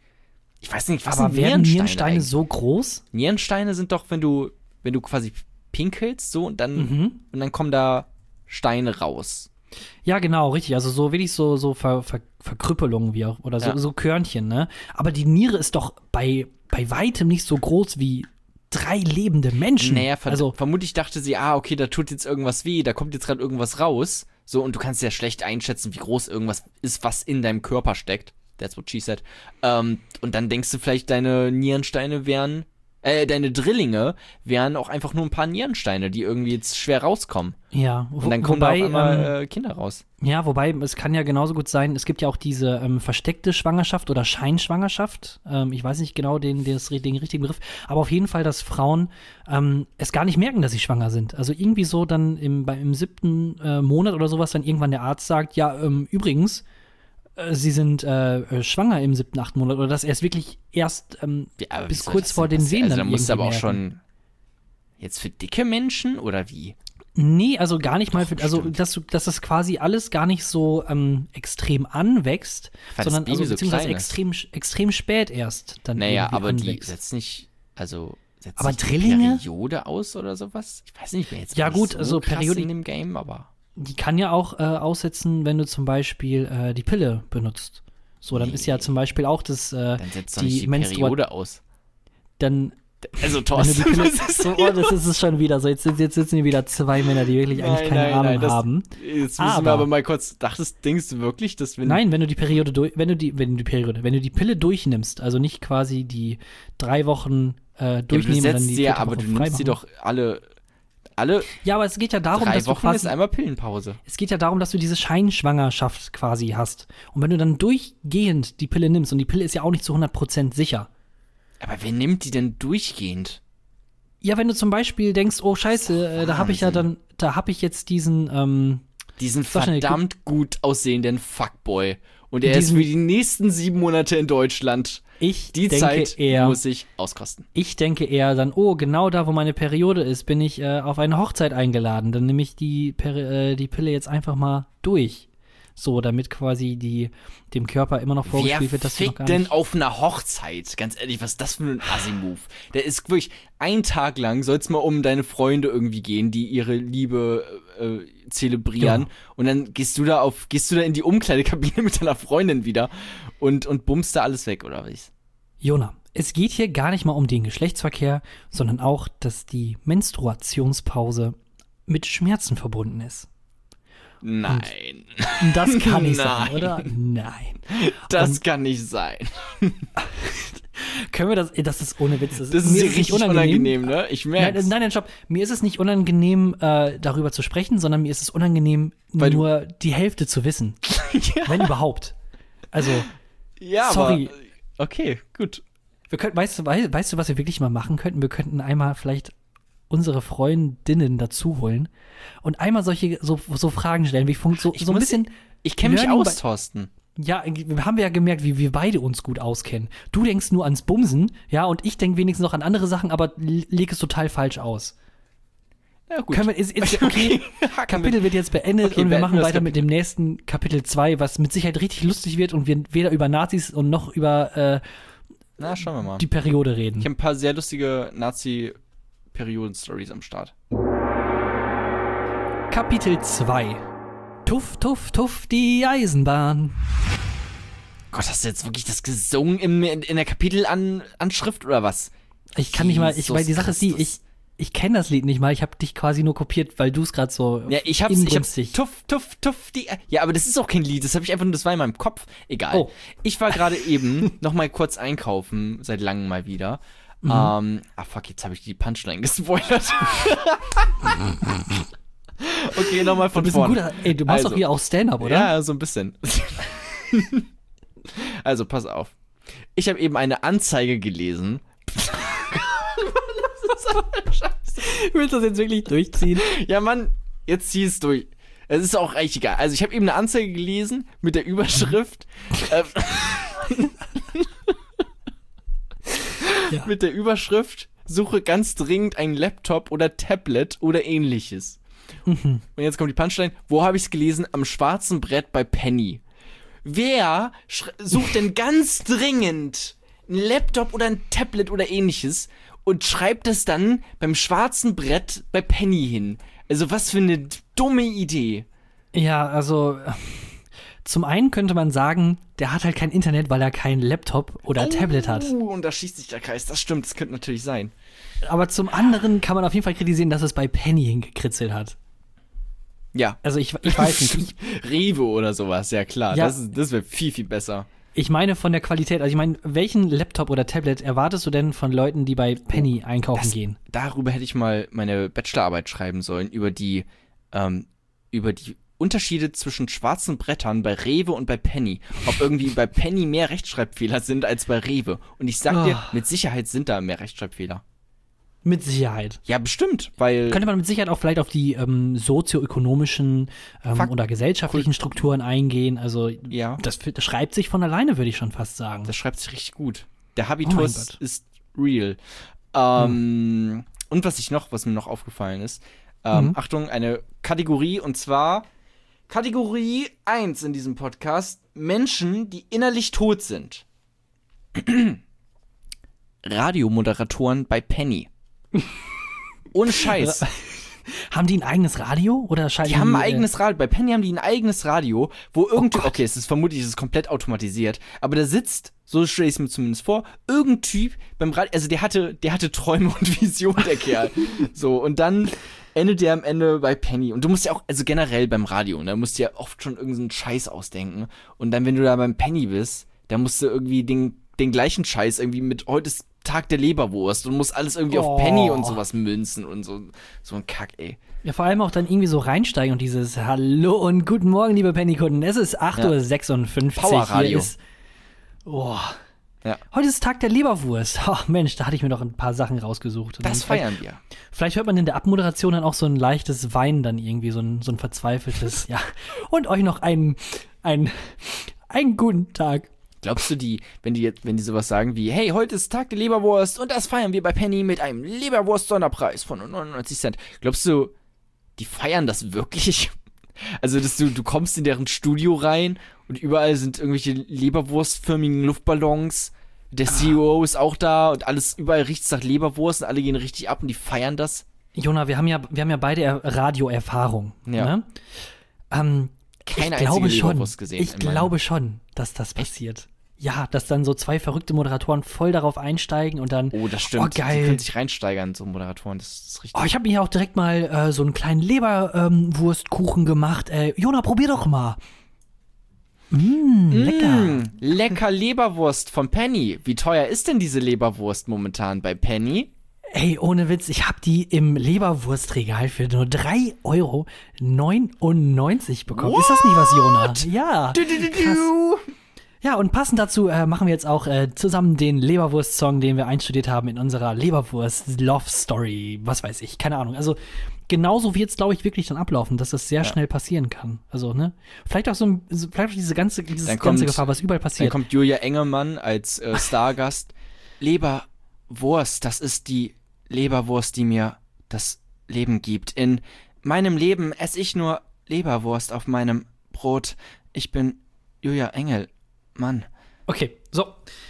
Ich weiß nicht, was Aber sind Nierensteine? Nierensteine eigentlich? so groß? Nierensteine sind doch, wenn du, wenn du quasi pinkelst, so und dann, Mhm. und dann kommen da Steine raus. Ja, genau, richtig. Also so wirklich so, so Ver, Ver, Verkrüppelungen wie auch, oder so, Ja. so Körnchen, ne? Aber die Niere ist doch bei, bei weitem nicht so groß wie drei lebende Menschen. Naja, ver also, vermutlich dachte sie, ah, okay, da tut jetzt irgendwas weh, da kommt jetzt gerade irgendwas raus. So, und du kannst ja schlecht einschätzen, wie groß irgendwas ist, was in deinem Körper steckt. That's what she said. Ähm, und dann denkst du vielleicht, deine Nierensteine wären, äh, deine Drillinge wären auch einfach nur ein paar Nierensteine, die irgendwie jetzt schwer rauskommen. ja. Wo, Und dann kommen wobei, da einmal ähm, äh, Kinder raus. ja, wobei, es kann ja genauso gut sein, es gibt ja auch diese ähm, versteckte Schwangerschaft oder Scheinschwangerschaft. Ähm, ich weiß nicht genau den, den, den richtigen Begriff, aber auf jeden Fall, dass Frauen ähm, es gar nicht merken, dass sie schwanger sind. Also irgendwie so dann im, bei, im siebten äh, Monat oder sowas dann irgendwann der Arzt sagt, ja, ähm, übrigens, sie sind äh, äh, schwanger im siebten, achten Monat oder dass er es wirklich erst ähm, Ja, bis kurz vor den? Wehen Also, dann du aber auch schon jetzt für dicke Menschen oder wie? Nee, also gar nicht mal, für, also bestimmt. dass, du, dass das quasi alles gar nicht so ähm, extrem anwächst, Weil sondern also, so beziehungsweise ist. extrem, setzt spät erst dann Naja, aber die anwächst. setzt nicht, also setzt Aber die Drillinge? Periode aus oder sowas? Ich weiß nicht, ich bin jetzt Ja, gut, so also Periode- in dem Game, aber Die kann ja auch äh, aussetzen, wenn du zum Beispiel äh, die Pille benutzt. So, dann ist ja Nee. zum Beispiel auch das, äh, dann setzt die nicht die Menstrua- Periode aus. dann, Also Thorsten, Pille, was ist so, oh, das ist es schon wieder so. Jetzt, jetzt sitzen hier wieder zwei Männer, die wirklich eigentlich Nein, keine nein, Ahnung nein, das- haben. Jetzt müssen Aber- wir aber mal kurz, dachtest, denkst du wirklich, dass wenn Nein, wenn du die Periode durch, wenn du die, wenn du die Periode, wenn du die Pille durchnimmst, also nicht quasi die drei Wochen äh, ja, du durchnehmen dann die sie ja, aber du nimmst sie doch alle, alle Ja, aber es geht ja darum, drei dass du Wochen ist quasi, einmal Pillenpause. es geht ja darum, dass du diese Scheinschwangerschaft quasi hast. Und wenn du dann durchgehend die Pille nimmst, und die Pille ist ja auch nicht zu 100% sicher. Aber wer nimmt die denn durchgehend? Ja, wenn du zum Beispiel denkst, oh Scheiße, äh, da habe ich ja dann, da habe ich jetzt diesen, ähm, Diesen verdammt gut aussehenden Fuckboy. Und er ist für die nächsten sieben Monate in Deutschland. Ich Die denke Zeit eher, muss ich auskosten. ich denke eher dann, oh, genau da, wo meine Periode ist, bin ich äh, auf eine Hochzeit eingeladen. Dann nehme ich die, Peri äh, die Pille jetzt einfach mal durch. So, damit quasi die, dem Körper immer noch vorgespielt wird, dass sie noch gar denn auf einer Hochzeit? Ganz ehrlich, was ist das für ein Assi-Move? Der ist wirklich, ein Tag lang soll es mal um deine Freunde irgendwie gehen, die ihre Liebe äh, zelebrieren. Ja. Und dann gehst du da auf, gehst du da in die Umkleidekabine mit deiner Freundin wieder und, und bummst da alles weg, oder was? Jona, es geht hier gar nicht mal um den Geschlechtsverkehr, sondern auch, dass die Menstruationspause mit Schmerzen verbunden ist. Nein. Das kann nicht sein, Nein. oder? Nein. Das kann nicht sein. Können wir das, das ist ohne Witz. Das ist mir nicht richtig unangenehm, ne? Ich Nein, merke. nein, nein, stopp. Mir ist es nicht unangenehm, äh, darüber zu sprechen, sondern mir ist es unangenehm, Weil nur die Hälfte zu wissen. Wenn überhaupt. Also, ja, sorry. aber. Okay, gut. wir könnten, weißt du, weißt, du, was wir wirklich mal machen könnten? Wir könnten einmal vielleicht unsere Freundinnen dazu holen und einmal solche so, so Fragen stellen, wie funkt so, Ich so ein bisschen. Ich kenne mich aus, Thorsten. Ja, wir haben ja gemerkt, wie wir beide uns gut auskennen. Du denkst nur ans Bumsen, ja, und ich denke wenigstens noch an andere Sachen, aber leg es total falsch aus. Ja, gut. Können wir, ist, ist, okay, Kapitel wird jetzt beendet Okay, und wir machen weiter mit dem nächsten Kapitel 2, was mit Sicherheit richtig lustig wird und wir weder über Nazis und noch über äh, Na, schauen wir mal. die Periode reden. Ich habe ein paar sehr lustige Nazi-Perioden-Stories am Start. Kapitel 2 Tuff, tuff, tuff, die Eisenbahn. Gott, hast du jetzt wirklich das gesungen im, in, in der Kapitelanschrift oder was? Ich kann nicht mal, ich, Jesus weil die Sache ist die, ich, Christus. Ich kenne das Lied nicht mal, ich habe dich quasi nur kopiert, weil du es gerade so Ja, ich hab's, ich hab's, tuff, tuff, tuff, die, ja, aber das ist auch kein Lied, das habe ich einfach nur, das war in meinem Kopf, egal. Oh. Ich war gerade eben noch mal kurz einkaufen, seit langem mal wieder. Mhm. Ähm, ah fuck, jetzt habe ich die Punchline gespoilert. okay, nochmal Du von bist ein vorne. guter, ey, du machst Also. doch hier auch Stand-up, oder? Ja, so ein bisschen. also, pass auf. Ich habe eben eine Anzeige gelesen. Willst du das jetzt wirklich durchziehen? Ja, Mann, jetzt zieh es durch. Es ist auch echt egal. Also, ich habe eben eine Anzeige gelesen mit der Überschrift. äh, Ja. Mit der Überschrift: Suche ganz dringend einen Laptop oder Tablet oder ähnliches. Und jetzt kommt die Punchline: Wo habe ich es gelesen? Am schwarzen Brett bei Penny. Wer sucht denn ganz dringend einen Laptop oder ein Tablet oder ähnliches und schreibt es dann beim schwarzen Brett bei Penny hin? Also was für eine dumme Idee. Ja, also zum einen könnte man sagen, der hat halt kein Internet, weil er kein Laptop oder Tablet hat. Uh, und da schießt sich der Kreis. Das stimmt, das könnte natürlich sein. Aber zum anderen kann man auf jeden Fall kritisieren, dass es bei Penny hingekritzelt hat. Ja. Also ich, ich weiß nicht. Ich, Rewe oder sowas, ja klar. Ja. Das, das wäre viel, viel besser. Ich meine von der Qualität, also ich meine, welchen Laptop oder Tablet erwartest du denn von Leuten, die bei Penny einkaufen Das- gehen? Darüber hätte ich mal meine Bachelorarbeit schreiben sollen, über die, ähm, über die Unterschiede zwischen schwarzen Brettern bei Rewe und bei Penny. Ob irgendwie bei Penny mehr Rechtschreibfehler sind als bei Rewe. Und ich sag dir, Ah. mit Sicherheit sind da mehr Rechtschreibfehler. Mit Sicherheit. Ja, bestimmt, weil. Könnte man mit Sicherheit auch vielleicht auf die ähm, sozioökonomischen ähm, oder gesellschaftlichen Strukturen eingehen. Also Ja. das, das schreibt sich von alleine, würde ich schon fast sagen. Das schreibt sich richtig gut. Der Oh Habitus Gott. ist real. Ähm, Und was ich noch, was mir noch aufgefallen ist, ähm, Mhm. Achtung, eine Kategorie und zwar Kategorie 1 in diesem Podcast: Menschen, die innerlich tot sind. Radiomoderatoren bei Penny. Ohne Scheiß. haben die ein eigenes Radio oder schalten Die haben ein äh, eigenes Radio. Bei Penny haben die ein eigenes Radio, wo irgendwie. Gott. okay, es ist vermutlich es ist komplett automatisiert, aber da sitzt, so stelle ich es mir zumindest vor, irgendein Typ beim Radio. Also der hatte, der hatte Träume und Visionen, der Kerl. So, und dann endet der am Ende bei Penny. Und du musst ja auch, also generell beim Radio, da musst du ja oft schon irgendeinen Scheiß ausdenken. Und dann, wenn du da beim Penny bist, dann musst du irgendwie den, den gleichen Scheiß irgendwie mit heute ist Tag der Leberwurst und musst alles irgendwie Oh. auf Penny und sowas münzen und so, so ein Kack, ey. Ja, vor allem auch dann irgendwie so reinsteigen und dieses Hallo und guten Morgen, liebe Pennykunden. Es ist 8.56 Uhr. Powerradio. Hier ist, oh. Ja. Heute ist Tag der Leberwurst. Oh, Mensch, da hatte ich mir noch ein paar Sachen rausgesucht. Das feiern wir. Vielleicht hört man in der Abmoderation dann auch so ein leichtes Weinen dann irgendwie, so ein, so ein verzweifeltes, ja. Und euch noch einen, einen, einen guten Tag. Glaubst du, die, wenn die jetzt, wenn die sowas sagen wie, hey, heute ist Tag der Leberwurst und das feiern wir bei Penny mit einem Leberwurst-Sonderpreis von 99 Cent. Glaubst du, die feiern das wirklich? Also, dass du, du kommst in deren Studio rein und überall sind irgendwelche Leberwurstförmigen Luftballons. Der CEO ist auch da und alles, überall riecht es nach Leberwurst und alle gehen richtig ab und die feiern das. Jona, wir haben ja, wir haben ja beide Er- Radioerfahrung. Ja. Ne? Ähm, Keine ich glaube schon. Leberwurst gesehen. Ich glaube schon, dass das passiert. Ja, dass dann so zwei verrückte Moderatoren voll darauf einsteigen und dann. Oh, das stimmt. Oh, geil. Die können sich reinsteigern, so Moderatoren. Das ist richtig. Oh, ich habe mir hier auch direkt mal äh, so einen kleinen Leberwurstkuchen gemacht. Äh, Jona, probier doch mal. Mm, lecker. Mm, lecker Leberwurst von Penny. Wie teuer ist denn diese Leberwurst momentan bei Penny? Ey, ohne Witz, ich habe die im Leberwurstregal für nur 3,99 Euro bekommen. Ist das nicht was, Jona? Ja. Du, du, du, Krass. Ja, und passend dazu äh, machen wir jetzt auch äh, zusammen den Leberwurst-Song, den wir einstudiert haben in unserer Leberwurst-Love-Story. Was weiß ich, keine Ahnung. Also, genauso wird es, glaube ich, wirklich dann ablaufen, dass das sehr schnell passieren kann. Also, ne? Vielleicht auch so, ein, vielleicht auch diese ganze, diese Dann ganze kommt- Gefahr, was überall Dann passiert. kommt Julia Engelmann als äh, Stargast. Leberwurst, das ist die Leberwurst, die mir das Leben gibt. In meinem Leben esse ich nur Leberwurst auf meinem Brot. Ich bin Julia Engelmann. Okay, so.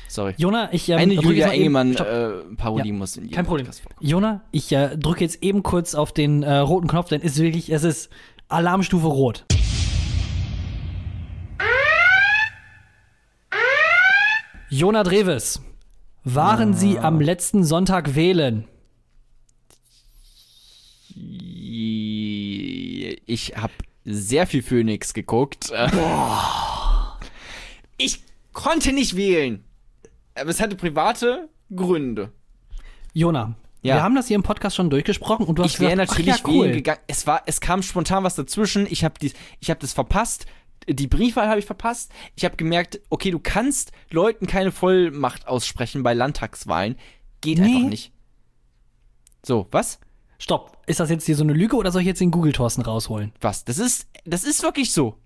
Sorry. Jona, ich. Ähm, Eine Julia Stopp. äh, Ja, muss in jedem Kein Problem. Jona, ich äh, drücke jetzt eben kurz auf den äh, roten Knopf, denn ist wirklich, es ist Alarmstufe Rot. Jona Dreves, waren Sie am letzten Sonntag wählen? Ich habe sehr viel Phoenix geguckt. Ich konnte nicht wählen. Aber es hatte private Gründe. Jona, Ja. wir haben das hier im Podcast schon durchgesprochen und du hast Ich wäre gesagt, natürlich ach, ja, cool. wählen gegangen. Es war, es kam spontan was dazwischen. Ich habe ich habe das verpasst. Die Briefwahl habe ich verpasst. Ich habe gemerkt, okay, du kannst Leuten keine Vollmacht aussprechen bei Landtagswahlen. Geht Nee. einfach nicht. So, was? Stopp, ist das jetzt hier so eine Lüge oder soll ich jetzt den Google-Thorsten rausholen? Was? Das ist, das ist wirklich so.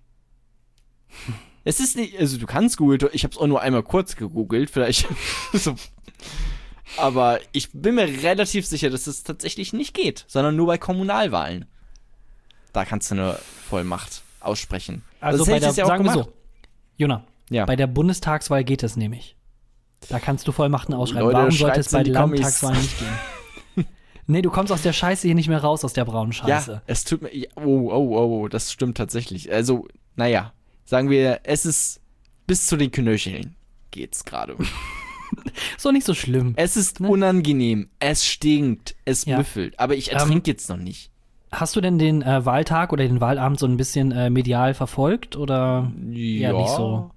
Es ist nicht, also du kannst Google, ich habe es auch nur einmal kurz gegoogelt, vielleicht. so. Aber ich bin mir relativ sicher, dass es tatsächlich nicht geht, sondern nur bei Kommunalwahlen. Da kannst du eine Vollmacht aussprechen. Also Das bei der, ja sagen wir gemacht. so, Jona, Ja. bei der Bundestagswahl geht es nämlich. Da kannst du Vollmachten ausschreiben. Leute, Warum sollte es bei die Kommis. Landtagswahlen nicht gehen? nee, du kommst aus der Scheiße hier nicht mehr raus, aus der braunen Scheiße. Ja, es tut mir. oh, oh, oh, das stimmt tatsächlich. Also, naja, sagen wir, es ist bis zu den Knöcheln geht's gerade. Ist doch nicht so schlimm. es ist Ne? unangenehm, es stinkt, es Ja. müffelt, aber ich Ähm, ertrink jetzt noch nicht. Hast du denn den äh, Wahltag oder den Wahlabend so ein bisschen äh, medial verfolgt oder Ja, nicht so.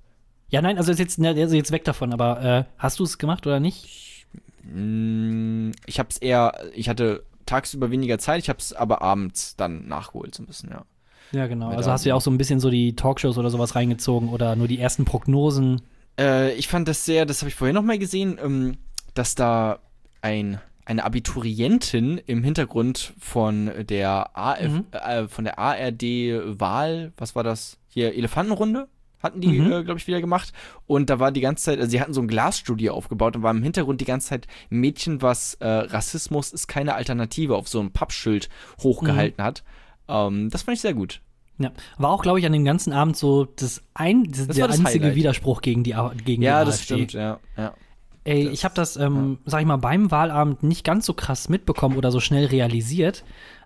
Ja, nein, also ist jetzt, ne, also jetzt weg davon, aber äh, hast du es gemacht oder nicht? Mm, Ich hab's eher, ich hatte tagsüber weniger Zeit, ich hab's aber abends dann nachgeholt so ein bisschen, ja. Ja, genau. Also hast du ja auch so ein bisschen so die Talkshows oder sowas reingezogen oder nur die ersten Prognosen. Äh, ich fand das sehr, das habe ich vorher noch mal gesehen, ähm, dass da ein, eine Abiturientin im Hintergrund von der AF, Mhm. äh, von der ARD-Wahl, was war das? Hier, Elefantenrunde? Hatten die, Mhm. äh, glaube ich, wieder gemacht. Und da war die ganze Zeit, also sie hatten so ein Glasstudio aufgebaut und war im Hintergrund die ganze Zeit ein Mädchen, was äh, Rassismus ist keine Alternative auf so einem Pappschild hochgehalten hat. Ähm, das fand ich sehr gut. Ja, war auch, glaube ich, an dem ganzen Abend so das ein, das Das der das einzige Highlight. Widerspruch gegen die, gegen Ja, die das AfD. stimmt, ja. ja. Ey, Das- ich habe das, ähm, sag ich mal, beim Wahlabend nicht ganz so krass mitbekommen oder so schnell realisiert.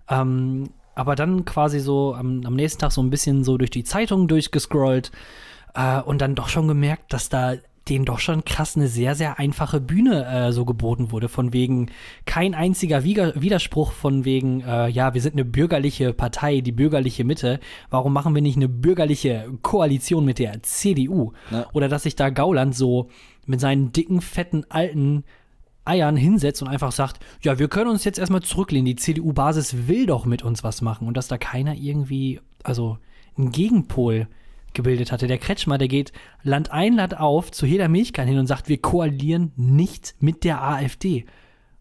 Ähm, aber dann quasi so am, am nächsten Tag so ein bisschen so durch die Zeitung durchgescrollt äh, und dann doch schon gemerkt, dass da denen doch schon krass eine sehr, sehr einfache Bühne äh, so geboten wurde. Von wegen kein einziger Wider Widerspruch, von wegen, äh, ja, wir sind eine bürgerliche Partei, die bürgerliche Mitte. Warum machen wir nicht eine bürgerliche Koalition mit der CDU? Ja. Oder dass sich da Gauland so mit seinen dicken, fetten, alten Eiern hinsetzt und einfach sagt, ja, wir können uns jetzt erstmal zurücklehnen. Die CDU-Basis will doch mit uns was machen. Und dass da keiner irgendwie, also einen Gegenpol gebildet hatte. Der Kretschmer, der geht Land ein, Land auf zu jeder Milchkanne hin und sagt, wir koalieren nicht mit der AfD.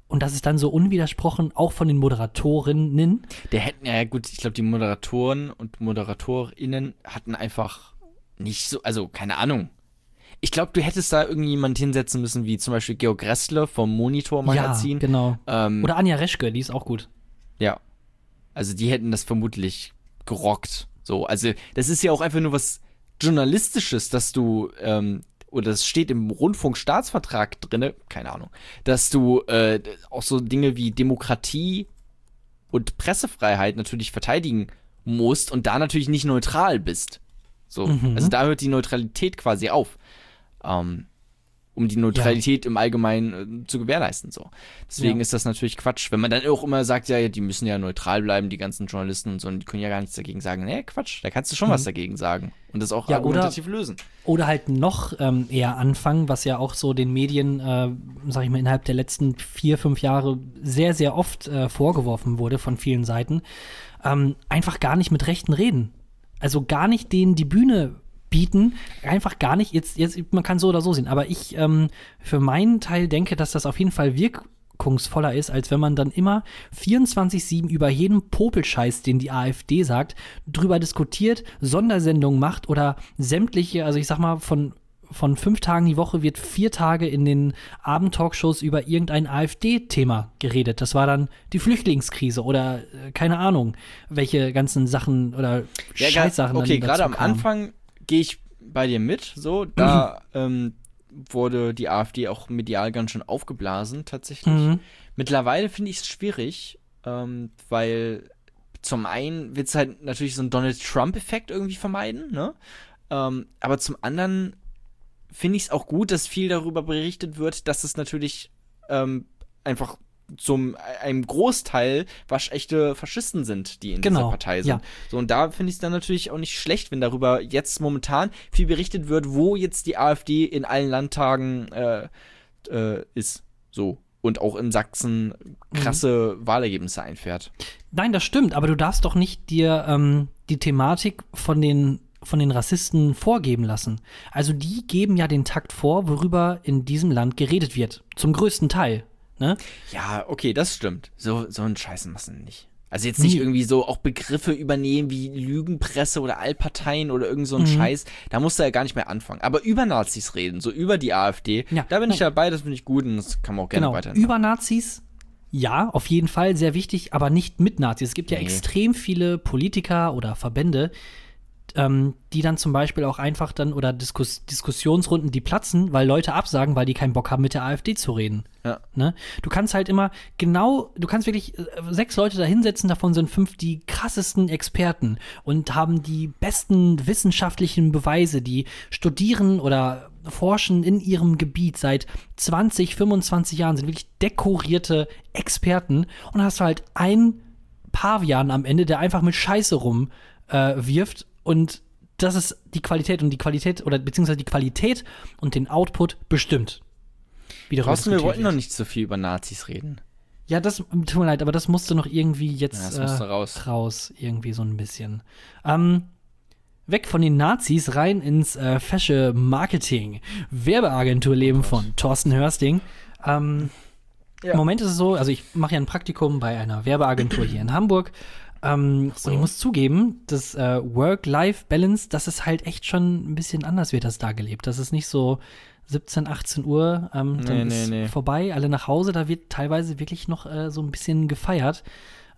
Und das ist dann so unwidersprochen, auch von den Moderatorinnen. Der hätten ja gut, ich glaube, die Moderatoren und ModeratorInnen hatten einfach nicht so, also keine Ahnung. Ich glaube, du hättest da irgendjemand hinsetzen müssen, wie zum Beispiel Georg Gressle vom Monitor-Magazin. Ja, genau. ähm, Oder Anja Reschke, die ist auch gut. ja. Also die hätten das vermutlich gerockt. So, also das ist ja auch einfach nur was Journalistisches, dass du, ähm, oder das steht im Rundfunkstaatsvertrag drinne, keine Ahnung, dass du äh, auch so Dinge wie Demokratie und Pressefreiheit natürlich verteidigen musst und da natürlich nicht neutral bist. So, Mhm. also da hört die Neutralität quasi auf. Ähm, um die Neutralität ja. im Allgemeinen äh, zu gewährleisten. So. Deswegen ja. ist das natürlich Quatsch. Wenn man dann auch immer sagt, ja, die müssen ja neutral bleiben, die ganzen Journalisten und so, und die können ja gar nichts dagegen sagen. Nee, Quatsch, da kannst du schon mhm. was dagegen sagen und das auch ja, argumentativ oder, lösen. Oder halt noch ähm, eher anfangen, was ja auch so den Medien, äh, sag ich mal, innerhalb der letzten vier, fünf Jahre sehr, sehr oft äh, vorgeworfen wurde von vielen Seiten, ähm, einfach gar nicht mit Rechten reden. Also gar nicht denen die Bühne bieten. Einfach gar nicht. Jetzt, jetzt, man kann so oder so sehen. Aber ich ähm, für meinen Teil denke, dass das auf jeden Fall wirkungsvoller ist, als wenn man dann immer 24-7 über jeden Popelscheiß, den die AfD sagt, drüber diskutiert, Sondersendungen macht oder sämtliche, also ich sag mal, von von fünf Tagen die Woche wird vier Tage in den Abendtalkshows über irgendein AfD-Thema geredet. Das war dann die Flüchtlingskrise oder äh, keine Ahnung, welche ganzen Sachen oder ja, Scheißsachen. Okay, gerade am Anfang gehe ich bei dir mit. So, da ähm, wurde die AfD auch medial ganz schön aufgeblasen, tatsächlich. Mhm. Mittlerweile finde ich es schwierig, ähm, weil zum einen wird es halt natürlich so einen Donald Trump-Effekt irgendwie vermeiden, ne? Ähm, aber zum anderen finde ich es auch gut, dass viel darüber berichtet wird, dass es natürlich ähm, einfach zum einem Großteil waschechte Faschisten sind, die in genau, dieser Partei sind. Ja. So und da finde ich es dann natürlich auch nicht schlecht, wenn darüber jetzt momentan viel berichtet wird, wo jetzt die AfD in allen Landtagen äh, äh, ist. So und auch in Sachsen krasse mhm. Wahlergebnisse einfährt. Nein, das stimmt, aber du darfst doch nicht dir ähm, die Thematik von den von den Rassisten vorgeben lassen. Also die geben ja den Takt vor, worüber in diesem Land geredet wird. Zum größten Teil. Ne? Ja, okay, das stimmt. So, so einen Scheiß machen nicht. Also jetzt nicht irgendwie so auch Begriffe übernehmen wie Lügenpresse oder Allparteien oder irgend so ein mhm. Scheiß. Da musst du ja gar nicht mehr anfangen. Aber über Nazis reden, so über die AfD, ja, da bin ich dabei, das finde ich gut und das kann man auch gerne genau. weiterhin. Über Nazis, ja, auf jeden Fall sehr wichtig, aber nicht mit Nazis. Es gibt ja extrem viele Politiker oder Verbände, ähm, die dann zum Beispiel auch einfach dann oder Diskus Diskussionsrunden, die platzen, weil Leute absagen, weil die keinen Bock haben, mit der AfD zu reden. Ja. Ne? Du kannst halt immer genau, du kannst wirklich äh, sechs Leute da hinsetzen, davon sind fünf die krassesten Experten und haben die besten wissenschaftlichen Beweise, die studieren oder forschen in ihrem Gebiet seit 20, 25 Jahren, sind wirklich dekorierte Experten und hast halt einen Pavian am Ende, der einfach mit Scheiße rumwirft äh, wirft und das ist die Qualität und die Qualität oder beziehungsweise die Qualität und den Output bestimmt. Draußen, wir wollten noch nicht so viel über Nazis reden. Ja, das tut mir leid, aber das musste noch irgendwie jetzt ja, äh, raus. raus, irgendwie so ein bisschen. Ähm, weg von den Nazis rein ins äh, fesche Marketing. Werbeagenturleben oh von Thorsten Hörsting. Ähm, ja. Im Moment ist es so, also ich mache ja ein Praktikum bei einer Werbeagentur hier in Hamburg ähm, so. Und ich muss zugeben, das äh, Work-Life-Balance, das ist halt echt schon ein bisschen anders wird das da gelebt. Das ist nicht so 17, 18 Uhr, ähm, dann nee, ist nee. vorbei, alle nach Hause, da wird teilweise wirklich noch äh, so ein bisschen gefeiert.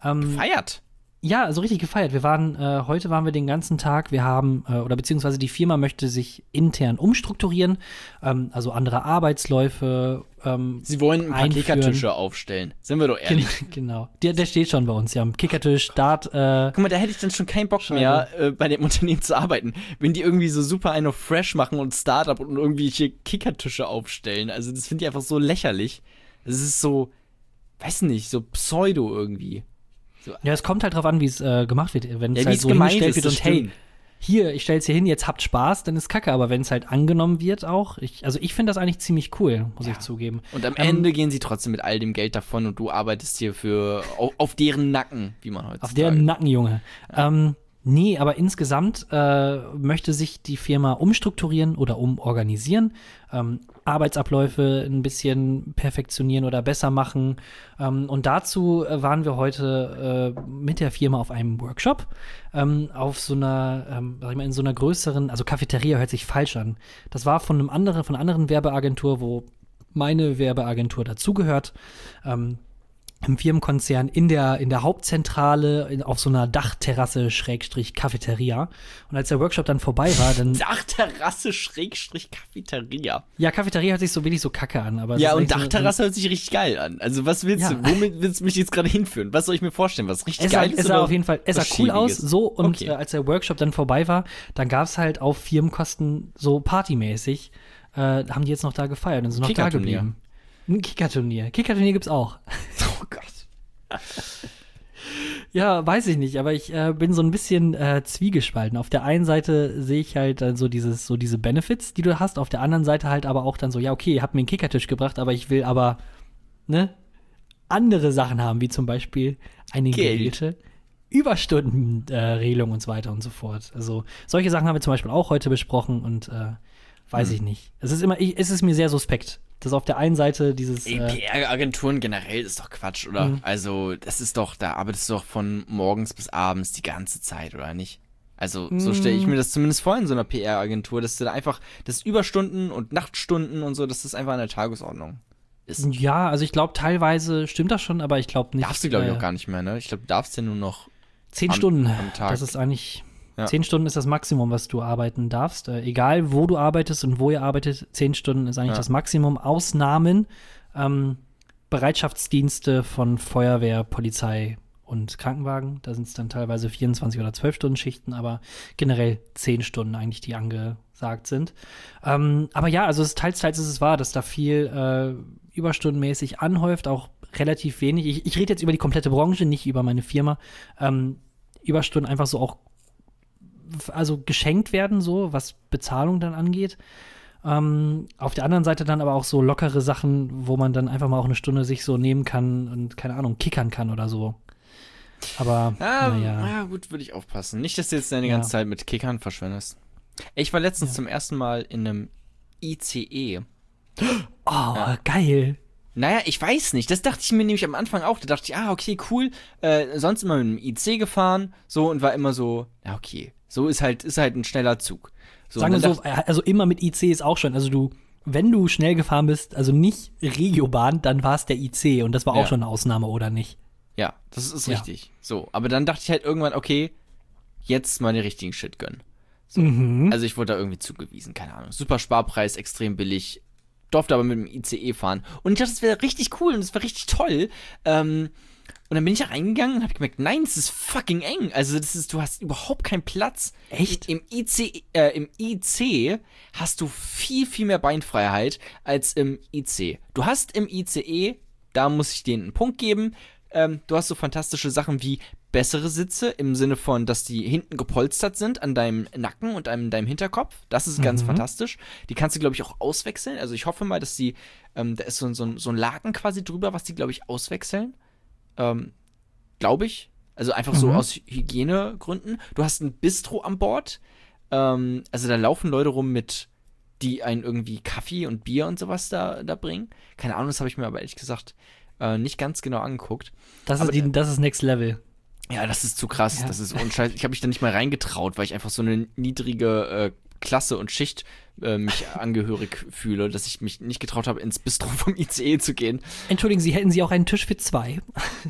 Ähm, gefeiert? Ja, so richtig gefeiert. Wir waren, äh, heute waren wir den ganzen Tag, wir haben, äh, oder beziehungsweise die Firma möchte sich intern umstrukturieren, ähm, also andere Arbeitsläufe. Ähm, Sie wollen ein paar Kickertische aufstellen, sind wir doch ehrlich. genau, der, der steht schon bei uns, ja, Kickertisch, Dart. Äh, Guck mal, da hätte ich dann schon keinen Bock mehr, äh, bei dem Unternehmen zu arbeiten, wenn die irgendwie so super eine Fresh machen und Startup und irgendwelche Kickertische aufstellen. Also das finde ich einfach so lächerlich. Das ist so, weiß nicht, so Pseudo irgendwie. So. Ja, es kommt halt drauf an, wie es äh, gemacht wird. Wenn es ja, halt so hingestellt wird und stimmt. hey, hier, ich stell's hier hin, jetzt habt Spaß, dann ist Kacke. Aber wenn es halt angenommen wird auch, ich, also ich finde das eigentlich ziemlich cool, muss ja. ich zugeben. Und am ähm, Ende gehen sie trotzdem mit all dem Geld davon und du arbeitest hier für auf, auf deren Nacken, wie man heute sagt. Auf deren Nacken, Junge. Ja. Ähm, Nee, aber insgesamt äh, möchte sich die Firma umstrukturieren oder umorganisieren, ähm, Arbeitsabläufe ein bisschen perfektionieren oder besser machen. Ähm, und dazu äh, waren wir heute äh, mit der Firma auf einem Workshop, ähm, auf so einer, ähm, sag ich mal, in so einer größeren, also Cafeteria hört sich falsch an. Das war von einem anderen, von einer anderen Werbeagentur, wo meine Werbeagentur dazugehört. Ähm, im Firmenkonzern in der, in der Hauptzentrale in, auf so einer Dachterrasse Schrägstrich Cafeteria. Und als der Workshop dann vorbei war, dann. Dachterrasse Schrägstrich Cafeteria. Ja, Cafeteria hört sich so wenig so kacke an. Aber ja, und Dachterrasse so, hört sich richtig geil an. Also, was willst ja. du? Womit willst du mich jetzt gerade hinführen? Was soll ich mir vorstellen? Was richtig es geil sah, ist? Es sah auf jeden Fall, es sah cool aus, so. Und okay. äh, als der Workshop dann vorbei war, dann gab es halt auf Firmenkosten so partymäßig äh, haben die jetzt noch da gefeiert und sind noch da geblieben. Ein Kickerturnier. Kickerturnier gibt's auch. Ja, weiß ich nicht, aber ich äh, bin so ein bisschen äh, zwiegespalten. Auf der einen Seite sehe ich halt dann so dieses, so diese Benefits, die du hast, auf der anderen Seite halt aber auch dann so, ja, okay, ihr habt mir einen Kickertisch gebracht, aber ich will aber, ne, andere Sachen haben, wie zum Beispiel eine Geld. geregelte Überstundenregelung und so weiter und so fort. Also solche Sachen haben wir zum Beispiel auch heute besprochen und äh, weiß Mhm. ich nicht. Es ist immer, ich, es ist mir sehr suspekt, dass auf der einen Seite dieses Ey, äh, PR-Agenturen generell ist doch Quatsch, oder? Mhm. Also, das ist doch, da arbeitest du doch von morgens bis abends die ganze Zeit, oder nicht? Also, so Mhm. stelle ich mir das zumindest vor in so einer PR-Agentur, dass du da einfach, das Überstunden und Nachtstunden und so, dass das einfach an der Tagesordnung ist. ja, also ich glaube teilweise stimmt das schon, aber ich glaube nicht. Darfst du, glaube ich, äh, auch gar nicht mehr, ne? Ich glaube, du darfst ja nur noch. Zehn am- Stunden. am Tag. Das ist eigentlich. Ja. Zehn Stunden ist das Maximum, was du arbeiten darfst. Äh, egal, wo du arbeitest und wo ihr arbeitet, zehn Stunden ist eigentlich Ja. das Maximum. Ausnahmen, ähm, Bereitschaftsdienste von Feuerwehr, Polizei und Krankenwagen. Da sind es dann teilweise 24 oder 12 Stunden Schichten, aber generell zehn Stunden eigentlich, die angesagt sind. Ähm, aber ja, also es, teils, teils ist es wahr, dass da viel äh, überstundenmäßig anhäuft, auch relativ wenig. Ich, ich rede jetzt über die komplette Branche, nicht über meine Firma. Ähm, Überstunden einfach so auch also geschenkt werden, so was Bezahlung dann angeht. Ähm, auf der anderen Seite dann aber auch so lockere Sachen, wo man dann einfach mal auch eine Stunde sich so nehmen kann und keine Ahnung, kickern kann oder so. Aber Ja, naja. ja gut, würde ich aufpassen. Nicht, dass du jetzt deine Ja. ganze Zeit mit Kickern verschwendest. Ich war letztens Ja. zum ersten Mal in einem ICE. Oh, geil. Naja, ich weiß nicht. Das dachte ich mir nämlich am Anfang auch. Da dachte ich, ah, okay, cool. Äh, sonst immer mit einem IC gefahren, so und war immer so, ja, okay. So ist halt, ist halt ein schneller Zug. So, Sagen wir so, also immer mit IC ist auch schon. Also du, wenn du schnell gefahren bist, also nicht Regiobahn, dann war es der IC und das war auch Ja. schon eine Ausnahme, oder nicht? Ja, das ist Ja. richtig. So, aber dann dachte ich halt irgendwann, okay, jetzt mal den richtigen Shit gönnen. Mhm. Also ich wurde da irgendwie zugewiesen, keine Ahnung. Super Sparpreis, extrem billig. Durfte aber mit dem ICE fahren. Und ich dachte, das wäre richtig cool und das wäre richtig toll. Ähm, und dann bin ich da reingegangen und habe gemerkt, nein, es ist fucking eng. Also das ist, du hast überhaupt keinen Platz. Echt? Im IC, äh, im IC hast du viel, viel mehr Beinfreiheit als im IC. Du hast im ICE, da muss ich denen einen Punkt geben, ähm, du hast so fantastische Sachen wie bessere Sitze im Sinne von, dass die hinten gepolstert sind an deinem Nacken und an deinem Hinterkopf. Das ist ganz Mhm. fantastisch. Die kannst du, glaube ich, auch auswechseln. Also ich hoffe mal, dass die, ähm, da ist so, ein- so, so ein Laken quasi drüber, was die, glaube ich, auswechseln. Ähm, glaube ich. Also einfach so Mhm. aus Hygienegründen. Du hast ein Bistro an Bord. Ähm, also da laufen Leute rum mit, die einen irgendwie Kaffee und Bier und sowas da, da bringen. Keine Ahnung, das habe ich mir aber ehrlich gesagt äh, nicht ganz genau angeguckt. Das Aber ist, die, das ist Next Level. Ja, das ist zu krass. Ja. Das ist unscheiß. Ich habe mich da nicht mal reingetraut, weil ich einfach so eine niedrige äh, Klasse und Schicht äh, mich angehörig fühle, dass ich mich nicht getraut habe, ins Bistro vom ICE zu gehen. Entschuldigen Sie, hätten Sie auch einen Tisch für zwei?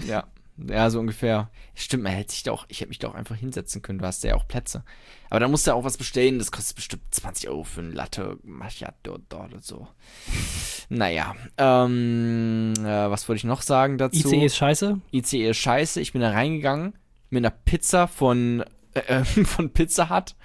Ja, ja, so ungefähr. Stimmt, man hätte sich da auch, ich hätte mich da auch einfach hinsetzen können, du hast ja auch Plätze. Aber dann musst du ja auch was bestellen, das kostet bestimmt 20 Euro für ein Latte Macchiato dort und so. Naja, ähm, äh, was wollte ich noch sagen dazu? ICE ist scheiße. ICE ist scheiße. Ich bin da reingegangen mit einer Pizza von, äh, von Pizza Hut,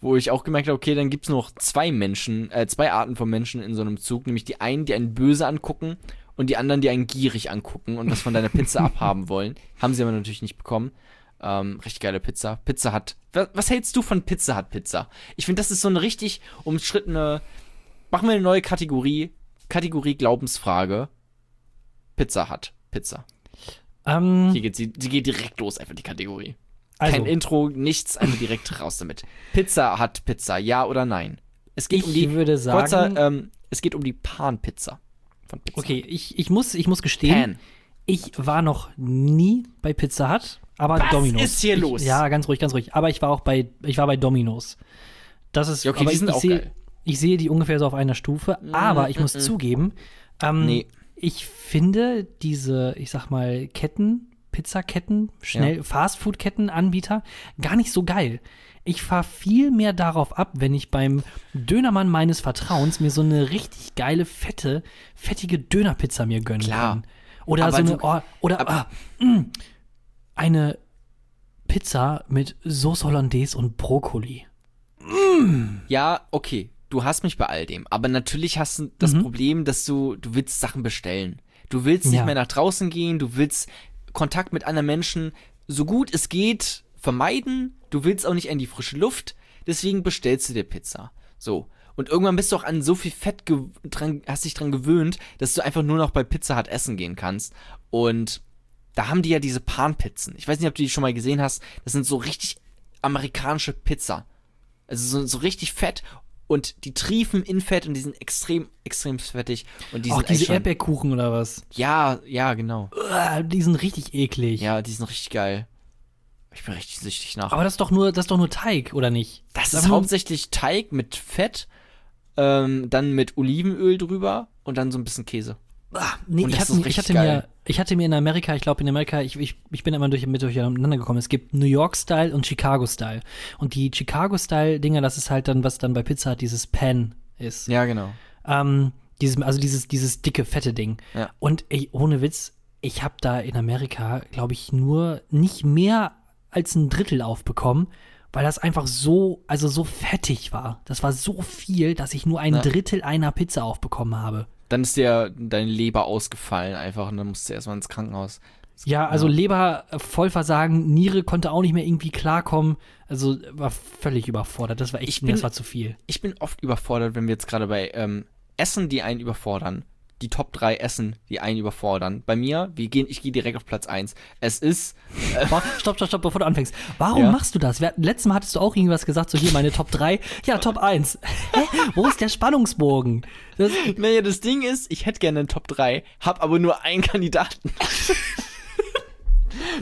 wo ich auch gemerkt habe, okay, dann gibt es noch zwei Menschen, äh, zwei Arten von Menschen in so einem Zug, nämlich die einen, die einen böse angucken und die anderen, die einen gierig angucken und was von deiner Pizza abhaben wollen. Haben sie aber natürlich nicht bekommen. Ähm, richtig geile Pizza. Pizza Hut. Was, was hältst du von Pizza Hut Pizza? Ich finde, das ist so eine richtig umstrittene. Machen wir eine neue Kategorie. Kategorie Glaubensfrage. Pizza Hut Pizza. Ähm, Hier geht sie, sie geht direkt los, einfach die Kategorie. also, Kein Intro, nichts, einfach direkt raus damit. Pizza hat Pizza, ja oder nein? Es geht ich um die würde sagen, kurzer, ähm, es geht um die Pan-Pizza von Pizza. okay, ich, ich, muss, ich muss gestehen, Pan. ich war noch nie bei Pizza Hut, aber Was Domino's. ist hier ich, los? Ja, ganz ruhig, ganz ruhig. Aber ich war auch bei, ich war bei Domino's. Das ist, Ja, okay, die ich, sind ich auch sehe, geil. ich sehe die ungefähr so auf einer Stufe. aber ich muss mm. zugeben, ähm, Nee. ich finde diese, ich sag mal, Ketten, Pizzaketten, schnell, Fastfood-Ketten-Anbieter gar nicht so geil. Ich fahre viel mehr darauf ab, wenn ich beim Dönermann meines Vertrauens mir so eine richtig geile, fette, fettige Dönerpizza mir gönnen Klar. kann. Oder Aber so eine, oh, oder aber- ah, mm, eine Pizza mit Sauce Hollandaise und Brokkoli. Ja, okay. du hast mich bei all dem. Aber natürlich hast du das Mhm. Problem, dass du, du willst Sachen bestellen. Du willst nicht Ja. mehr nach draußen gehen, du willst Kontakt mit anderen Menschen so gut es geht vermeiden. Du willst auch nicht in die frische Luft, deswegen bestellst du dir Pizza. So. Und irgendwann bist du auch an so viel Fett dran, hast dich dran gewöhnt, dass du einfach nur noch bei Pizza Hut essen gehen kannst. Und da haben die ja diese Panpizzen. Ich weiß nicht, ob du die schon mal gesehen hast. Das sind so richtig amerikanische Pizza. Also so, so richtig fett und die triefen in Fett und die sind extrem, extrem fettig. Und die Auch sind diese Erdbeerkuchen oder was? Ja, ja, genau. Uah, Die sind richtig eklig. Ja, die sind richtig geil. Ich bin richtig süchtig nach. Aber das ist doch nur, das ist doch nur Teig, oder nicht? das Sag ist hauptsächlich Teig mit Fett, ähm, dann mit Olivenöl drüber und dann so ein bisschen Käse. Ah, nee, ich das hatte, ich, hatte geil. mir, ich hatte mir in Amerika, ich glaube in Amerika, ich, ich, ich bin immer durch, mit durcheinander gekommen. Es gibt New York-Style und Chicago-Style. Und die Chicago-Style-Dinger, das ist halt dann, was dann bei Pizza Hut dieses Pan ist. Ja, genau. Ähm, dieses, also dieses, dieses dicke, fette Ding. Ja. Und ey, ohne Witz, ich habe da in Amerika, glaube ich, nur nicht mehr als ein Drittel aufbekommen, weil das einfach so, also so fettig war. Das war so viel, dass ich nur ein Ja. Drittel einer Pizza aufbekommen habe. Dann ist dir deine Leber ausgefallen einfach und dann musst du erstmal ins Krankenhaus. Ja, also Leber äh, Vollversagen, Niere konnte auch nicht mehr irgendwie klarkommen. Also war völlig überfordert. Das war echt, Ich bin- das war zu viel. Ich bin oft überfordert, wenn wir jetzt gerade bei ähm, Essen, die einen überfordern. Die Top 3 Essen, die einen überfordern. Bei mir, wir gehen, ich gehe direkt auf Platz 1. Es ist Wa- Stopp, stopp, stopp, bevor du anfängst. Warum Ja. machst du das? Wir, letztes Mal hattest du auch irgendwas gesagt, so hier meine Top 3. Ja, Top 1. Hä? Wo ist der Spannungsbogen? Das, Naja, das Ding ist, ich hätte gerne einen Top 3, hab aber nur einen Kandidaten.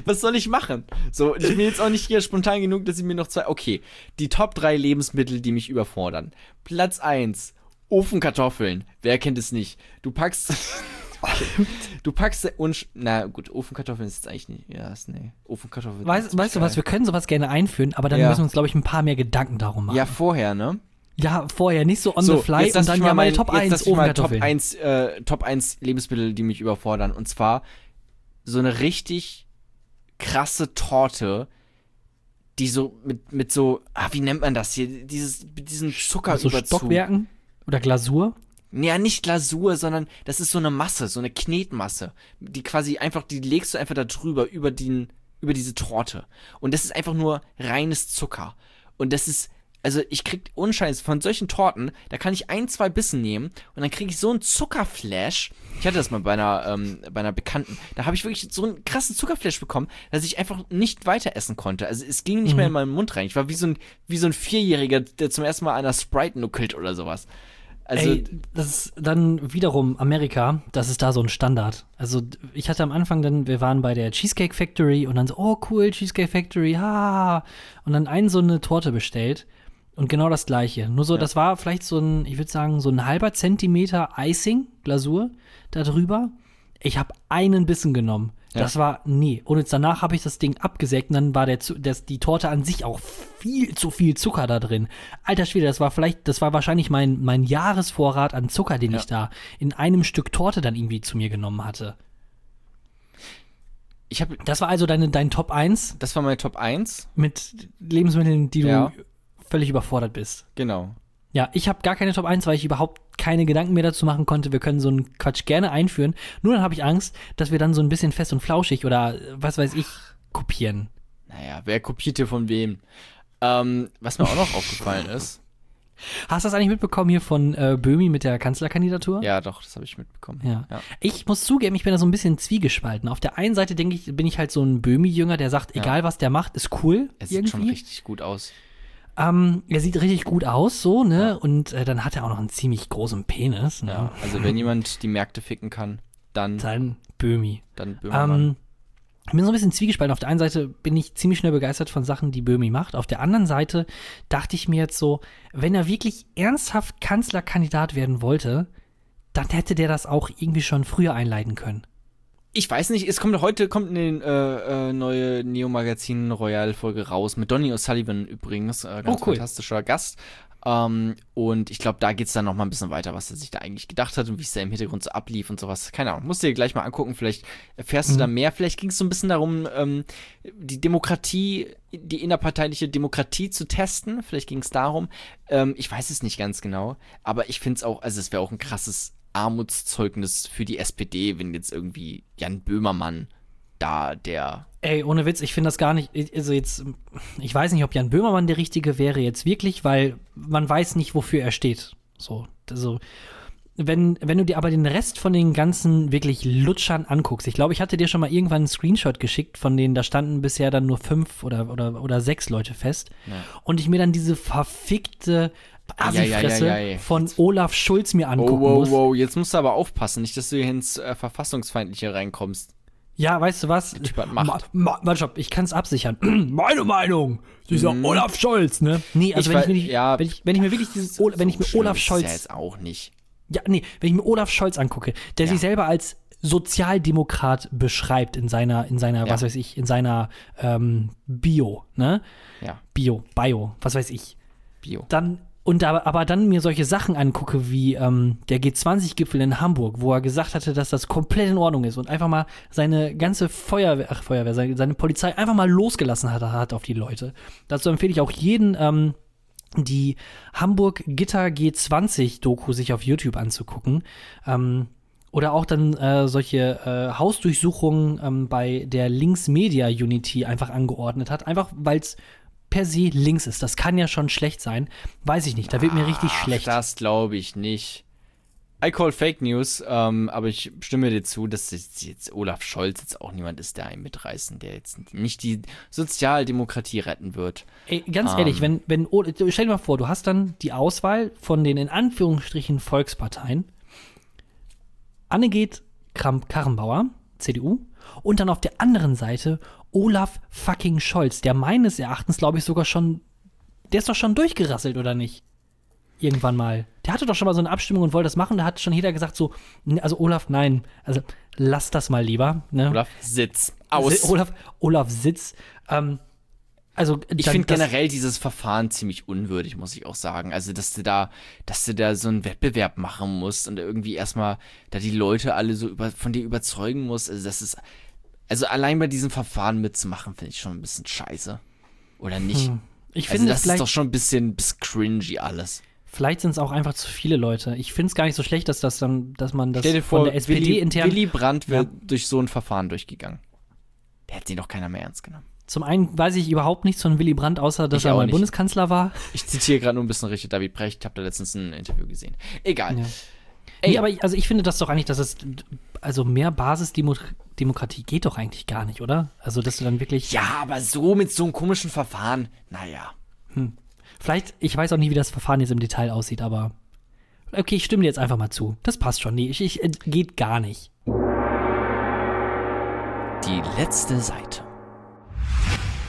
Was soll ich machen? So, ich bin jetzt auch nicht hier spontan genug, dass ich mir noch zwei. Okay, die Top 3 Lebensmittel, die mich überfordern. Platz 1, Ofenkartoffeln. Wer kennt es nicht? Du packst. Du packst und na gut, Ofenkartoffeln ist jetzt eigentlich nicht. Ja, ist nee. Ofenkartoffeln. weißt, ist weißt du was, geil. wir können sowas gerne einführen, aber dann Ja. müssen wir uns, glaube ich, ein paar mehr Gedanken darum machen. Ja, vorher, ne? Ja, vorher, nicht so on the fly und dann ja meine mein- Top jetzt 1 lass ich mal Top Ofenkartoffeln. 1, äh, Top 1 Lebensmittel, die mich überfordern. Und zwar so eine richtig krasse Torte, die so mit, mit so, ah, wie nennt man das hier? Dieses, mit diesen so Zuckerüberzug. Stockwerken oder Glasur. Ja, nicht Glasur, sondern das ist so eine Masse, so eine Knetmasse. Die quasi einfach, die legst du einfach da drüber, über, den, über diese Torte. Und das ist einfach nur reines Zucker. Und das ist, also ich krieg unscheiß von solchen Torten, da kann ich ein, zwei Bissen nehmen und dann kriege ich so einen Zuckerflash. Ich hatte das mal bei einer, ähm, bei einer Bekannten. Da habe ich wirklich so einen krassen Zuckerflash bekommen, dass ich einfach nicht weiter essen konnte. Also es ging nicht mehr in meinen Mund rein. Ich war wie so ein, wie so ein Vierjähriger, der zum ersten Mal einer Sprite nuckelt oder sowas. Also, Ey, das ist dann wiederum Amerika, das ist da so ein Standard. Also ich hatte am Anfang dann, wir waren bei der Cheesecake Factory und dann so, oh cool, Cheesecake Factory, ha. Und dann einen so eine Torte bestellt und genau das gleiche. Nur so, das war vielleicht so ein, ich würde sagen, so ein halber Zentimeter Icing, Glasur da drüber. Ich habe einen Bissen genommen. Ja. Das war, nee. Und jetzt danach habe ich das Ding abgesägt und dann war der, das, die Torte an sich auch viel zu viel Zucker da drin. Alter Schwede, das war vielleicht, das war wahrscheinlich mein, mein Jahresvorrat an Zucker, den Ja. ich da in einem Stück Torte dann irgendwie zu mir genommen hatte. ich habe Das war also deine, dein Top 1 Das war mein Top 1. mit Lebensmitteln, die du Ja. völlig überfordert bist. Genau. Ja, ich habe gar keine Top 1, weil ich überhaupt keine Gedanken mehr dazu machen konnte. Wir können so einen Quatsch gerne einführen. Nur dann habe ich Angst, dass wir dann so ein bisschen fest und flauschig oder äh, was weiß ich kopieren. Naja, wer kopiert hier von wem? Ähm, was mir auch noch aufgefallen ist. Hast du das eigentlich mitbekommen hier von äh, Böhmi mit der Kanzlerkandidatur? Ja, doch, das habe ich mitbekommen. Ja. Ja. Ich muss zugeben, ich bin da so ein bisschen zwiegespalten. Auf der einen Seite denke ich, bin ich halt so ein Böhmi-Jünger, der sagt, Ja. egal was der macht, ist cool. Es sieht irgendwie. schon richtig gut aus. Ähm, er sieht richtig gut aus, so, ne? Und äh, dann hat er auch noch einen ziemlich großen Penis, ne? Ja. Also wenn jemand die Märkte ficken kann, dann, Dann Böhmi. dann Böhmermann. Ähm, ich bin so ein bisschen zwiegespalten. Auf der einen Seite bin ich ziemlich schnell begeistert von Sachen, die Böhmi macht. Auf der anderen Seite dachte ich mir jetzt so, wenn er wirklich ernsthaft Kanzlerkandidat werden wollte, dann hätte der das auch irgendwie schon früher einleiten können. Ich weiß nicht, es kommt heute kommt eine äh, äh, neue Neo-Magazin Royal-Folge raus mit Donny O'Sullivan übrigens, äh, ganz Oh, cool. fantastischer Gast. Ähm, und ich glaube, da geht es dann noch mal ein bisschen weiter, was er sich da eigentlich gedacht hat und wie es da im Hintergrund so ablief und sowas. Keine Ahnung, musst du dir gleich mal angucken. Vielleicht erfährst du da mehr. Vielleicht ging es so ein bisschen darum, ähm, die Demokratie, die innerparteiliche Demokratie zu testen. Vielleicht ging es darum. Ähm, ich weiß es nicht ganz genau. Aber ich finde es auch, also es wäre auch ein krasses Armutszeugnis für die SPD, wenn jetzt irgendwie Jan Böhmermann da der. Ey, ohne Witz, ich finde das gar nicht. Also jetzt, ich weiß nicht, ob Jan Böhmermann der Richtige wäre jetzt wirklich, weil man weiß nicht, wofür er steht. So, also. Wenn, wenn du dir aber den Rest von den ganzen wirklich Lutschern anguckst, ich glaube, ich hatte dir schon mal irgendwann einen Screenshot geschickt, von denen da standen bisher dann nur fünf oder, oder, oder sechs Leute fest. Ja. Und ich mir dann diese verfickte Assifresse ja, ja, ja, von Olaf Schulz mir angucken oh, wow, muss. Wow, jetzt musst du aber aufpassen, nicht, dass du hier ins äh, Verfassungsfeindliche reinkommst. Ja, weißt du was? Macht. Ma, ma, stopp, ich kann es absichern. Meine Meinung. Dieser mhm. Olaf Scholz, ne? Nee, also ich wenn, ich mir, ja, wenn, ich, wenn ich mir wirklich dieses, so, wenn ich mir Olaf Scholz. Ist ja jetzt auch nicht. Ja, nee, wenn ich mir Olaf Scholz angucke, der ja. sich selber als Sozialdemokrat beschreibt in seiner, in seiner, ja. was weiß ich, in seiner ähm, Bio, ne? Ja. Bio, Bio, was weiß ich. Bio. Dann und aber, aber dann mir solche Sachen angucke wie ähm, der G20-Gipfel in Hamburg, wo er gesagt hatte, dass das komplett in Ordnung ist und einfach mal seine ganze Feuerwehr, ach Feuerwehr, seine, seine Polizei einfach mal losgelassen hat, hat auf die Leute. Dazu empfehle ich auch jeden, ähm, die Hamburg Gitter G20-Doku sich auf YouTube anzugucken. Ähm, oder auch dann äh, solche äh, Hausdurchsuchungen ähm, bei der Links Media Unity einfach angeordnet hat. Einfach weil es per se links ist. Das kann ja schon schlecht sein. Weiß ich nicht. Da wird mir richtig Ach, schlecht. Das glaube ich nicht. I call Fake News, ähm, aber ich stimme dir zu, dass jetzt Olaf Scholz jetzt auch niemand ist, der einen mitreißen, der jetzt nicht die Sozialdemokratie retten wird. Ey, ganz ähm, ehrlich, wenn, wenn, stell dir mal vor, du hast dann die Auswahl von den in Anführungsstrichen Volksparteien. Annegret Kramp-Karrenbauer, CDU, und dann auf der anderen Seite Olaf fucking Scholz, der meines Erachtens, glaube ich, sogar schon, der ist doch schon durchgerasselt, oder nicht? Irgendwann mal. Der hatte doch schon mal so eine Abstimmung und wollte das machen. Da hat schon jeder gesagt so, also Olaf, nein, also lass das mal lieber. Ne? Olaf, sitz. Aus. Olaf, Olaf, sitz. Ähm, also, ich finde generell dieses Verfahren ziemlich unwürdig, muss ich auch sagen. Also, dass du da, dass du da so einen Wettbewerb machen musst und irgendwie erstmal da die Leute alle so über, von dir überzeugen musst. Also, das ist, also allein bei diesem Verfahren mitzumachen, finde ich schon ein bisschen scheiße. Oder nicht? Hm. Ich also finde, das ist doch schon ein bisschen, bisschen cringy alles. Vielleicht sind es auch einfach zu viele Leute. Ich finde es gar nicht so schlecht, dass das dann, dass man das Stell dir vor, von der SPD Willy, intern. Willy Brandt wäre ja. durch so ein Verfahren durchgegangen. Der hätte sie doch keiner mehr ernst genommen. Zum einen weiß ich überhaupt nichts von Willy Brandt, außer dass er mal Bundeskanzler war. Ich zitiere gerade nur ein bisschen Richard David Brecht. Ich habe da letztens ein Interview gesehen. Egal. Ja. Ey, nee, aber ich, also ich finde das doch eigentlich, dass es also mehr Basisdemokratie geht doch eigentlich gar nicht, oder? Also dass du dann wirklich Ja, aber so mit so einem komischen Verfahren, naja. Hm. Vielleicht, ich weiß auch nie, wie das Verfahren jetzt im Detail aussieht, aber okay, ich stimme dir jetzt einfach mal zu. Das passt schon. Nee, ich, ich äh, geht gar nicht. Die letzte Seite.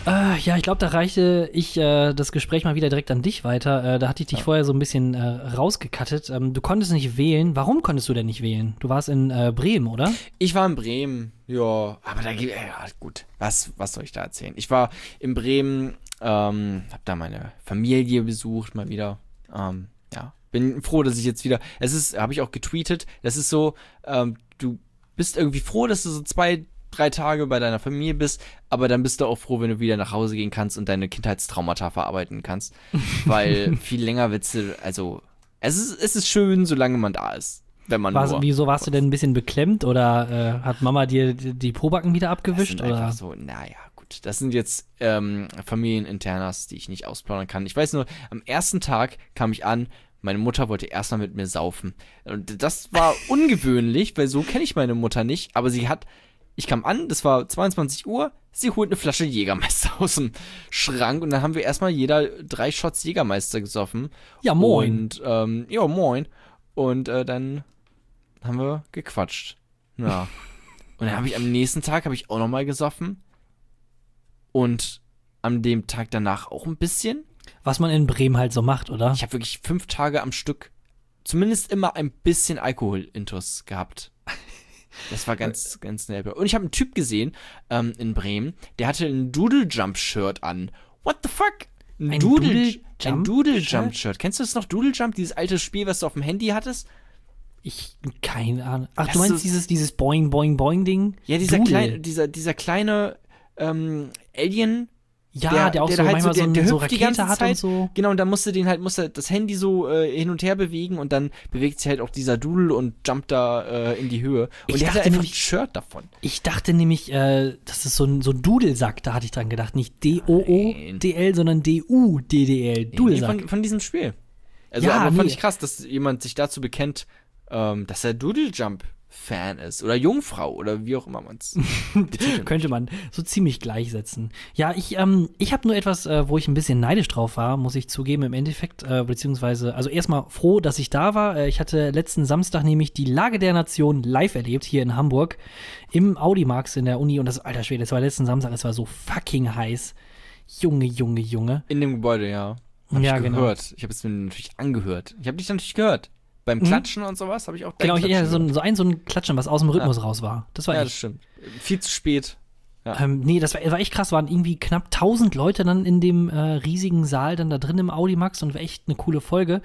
Äh, ja, ich glaube, da reichte ich äh, das Gespräch mal wieder direkt an dich weiter. Äh, da hatte ich dich ja. vorher so ein bisschen äh, rausgekattet. Ähm, du konntest nicht wählen. Warum konntest du denn nicht wählen? Du warst in äh, Bremen, oder? Ich war in Bremen, ja. Aber da geht, ja, gut. Was, was soll ich da erzählen? Ich war in Bremen, ähm, hab da meine Familie besucht, mal wieder. Ähm, ja, bin froh, dass ich jetzt wieder. Es ist, habe ich auch getweetet. Das ist so, ähm, du bist irgendwie froh, dass du so zwei drei Tage bei deiner Familie bist, aber dann bist du auch froh, wenn du wieder nach Hause gehen kannst und deine Kindheitstraumata verarbeiten kannst. Weil viel länger willst du, also, es ist, es ist schön, solange man da ist. Wenn man War, wieso warst du denn ein bisschen beklemmt oder äh, hat Mama dir die, Probacken wieder abgewischt? Das oder? so, naja, gut. Das sind jetzt ähm, Familieninternas, die ich nicht ausplaudern kann. Ich weiß nur, am ersten Tag kam ich an, meine Mutter wollte erstmal mit mir saufen. Und das war ungewöhnlich, weil so kenne ich meine Mutter nicht. Aber sie hat ich kam an, das war 22 Uhr, sie holt eine Flasche Jägermeister aus dem Schrank und dann haben wir erstmal jeder drei Shots Jägermeister gesoffen. Ja, moin. Und, ähm, ja, moin. Und äh, dann haben wir gequatscht. Ja. und dann habe ich am nächsten Tag habe ich auch nochmal gesoffen. Und an dem Tag danach auch ein bisschen. Was man in Bremen halt so macht, oder? Ich habe wirklich fünf Tage am Stück zumindest immer ein bisschen Alkohol-Intus gehabt. Das war ganz, ganz nett. Und ich habe einen Typ gesehen ähm, in Bremen, der hatte ein Doodle Jump Shirt an. What the fuck? Ein, Ein Doodle, Doodle Doodle Jump Shirt. Kennst du das noch? Doodle Jump, dieses alte Spiel, was du auf dem Handy hattest? Ich, keine Ahnung. Ach, Lass du meinst dieses, dieses Boing, Boing, Boing-Ding? Ja, dieser kleine, dieser, dieser kleine ähm, Alien. Ja, der- der, auch der so halt so- manchmal so, der- der so die ganze hat Zeit. und so. Genau, und dann musste den halt, musste das Handy so äh, hin und her bewegen und dann bewegt sich halt auch dieser Doodle und jumpt da äh, in die Höhe. Und Ich der hatte einfach ein nämlich- Shirt davon. Ich dachte nämlich, äh, das ist so ein, so ein Dudelsack, da hatte ich dran gedacht. Nicht D-O-O-D-L, sondern D-U-D-D-L. Nee, Dudelsack. von, von diesem Spiel. Also, Ja, aber fand nee. ich krass, dass jemand sich dazu bekennt, ähm, dass er Doodle Jump Fan ist oder Jungfrau oder wie auch immer man es Könnte man so ziemlich gleichsetzen. Ja, ich, ähm, ich habe nur etwas, äh, wo ich ein bisschen neidisch drauf war, muss ich zugeben, im Endeffekt. Äh, beziehungsweise, also erstmal froh, dass ich da war. Äh, ich hatte letzten Samstag nämlich die Lage der Nation live erlebt, hier in Hamburg, im Audimax in der Uni. Und das, alter Schwede, das war letzten Samstag, es war so fucking heiß. Junge, Junge, Junge. In dem Gebäude, ja. Hab Ja, ich genau. gehört. Ich habe es mir natürlich angehört. Ich habe dich natürlich gehört. Beim Klatschen und sowas habe ich auch Genau, ja, so, so ein, so ein Klatschen, was aus dem Rhythmus raus war. Das war Ja, das stimmt. Viel zu spät. Ähm, nee, das war, war echt krass. Waren irgendwie knapp 1000 Leute dann in dem äh, riesigen Saal dann da drin im Audimax und war echt eine coole Folge.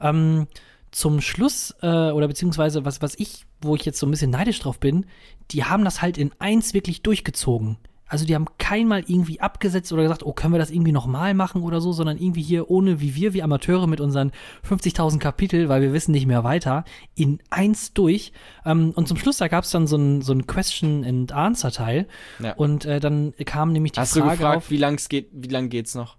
Ähm, zum Schluss, äh, oder beziehungsweise was, was ich, wo ich jetzt so ein bisschen neidisch drauf bin, die haben das halt in eins wirklich durchgezogen. Also die haben keinmal irgendwie abgesetzt oder gesagt, oh, können wir das irgendwie nochmal machen oder so, sondern irgendwie hier ohne wie wir, wie Amateure mit unseren 50.000 Kapitel, weil wir wissen nicht mehr weiter, in eins durch. Ähm, und zum Schluss, da gab es dann so ein, so ein Question-and-Answer-Teil. Ja. Und äh, dann kam nämlich die Hast du Frage gefragt, auf, wie lang geht, wie lang geht's noch?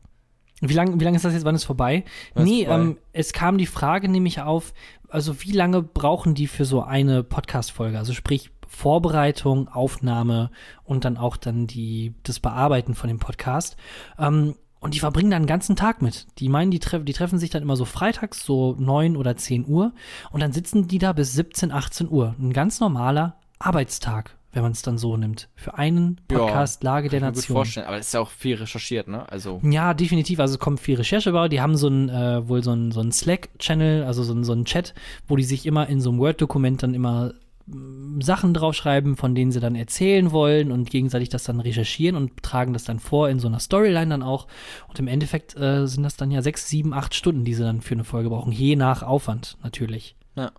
wie lange wie lang ist das jetzt, wann ist vorbei? Wann nee, vorbei? Ähm, es kam die Frage nämlich auf, also wie lange brauchen die für so eine Podcast-Folge? Also sprich Vorbereitung, Aufnahme und dann auch dann die, das Bearbeiten von dem Podcast. Ähm, und die verbringen dann einen ganzen Tag mit. Die meinen, die, treff, die treffen sich dann immer so freitags, so 9 oder 10 Uhr. Und dann sitzen die da bis 17, 18 Uhr. Ein ganz normaler Arbeitstag, wenn man es dann so nimmt. Für einen Ja, Podcast Lage der Kann ich mir gut vorstellen. Aber das ist ja auch viel recherchiert, ne? Also, Ja, definitiv. Also es kommt viel Recherche bei. Die haben so ein, äh, wohl so ein, so ein Slack-Channel, also so ein, so ein Chat, wo die sich immer in so einem Word-Dokument dann immer mm, Sachen draufschreiben, von denen sie dann erzählen wollen und gegenseitig das dann recherchieren und tragen das dann vor in so einer Storyline dann auch. Und im Endeffekt äh, sind das dann ja sechs, sieben, acht Stunden, die sie dann für eine Folge brauchen, je nach Aufwand natürlich. ja.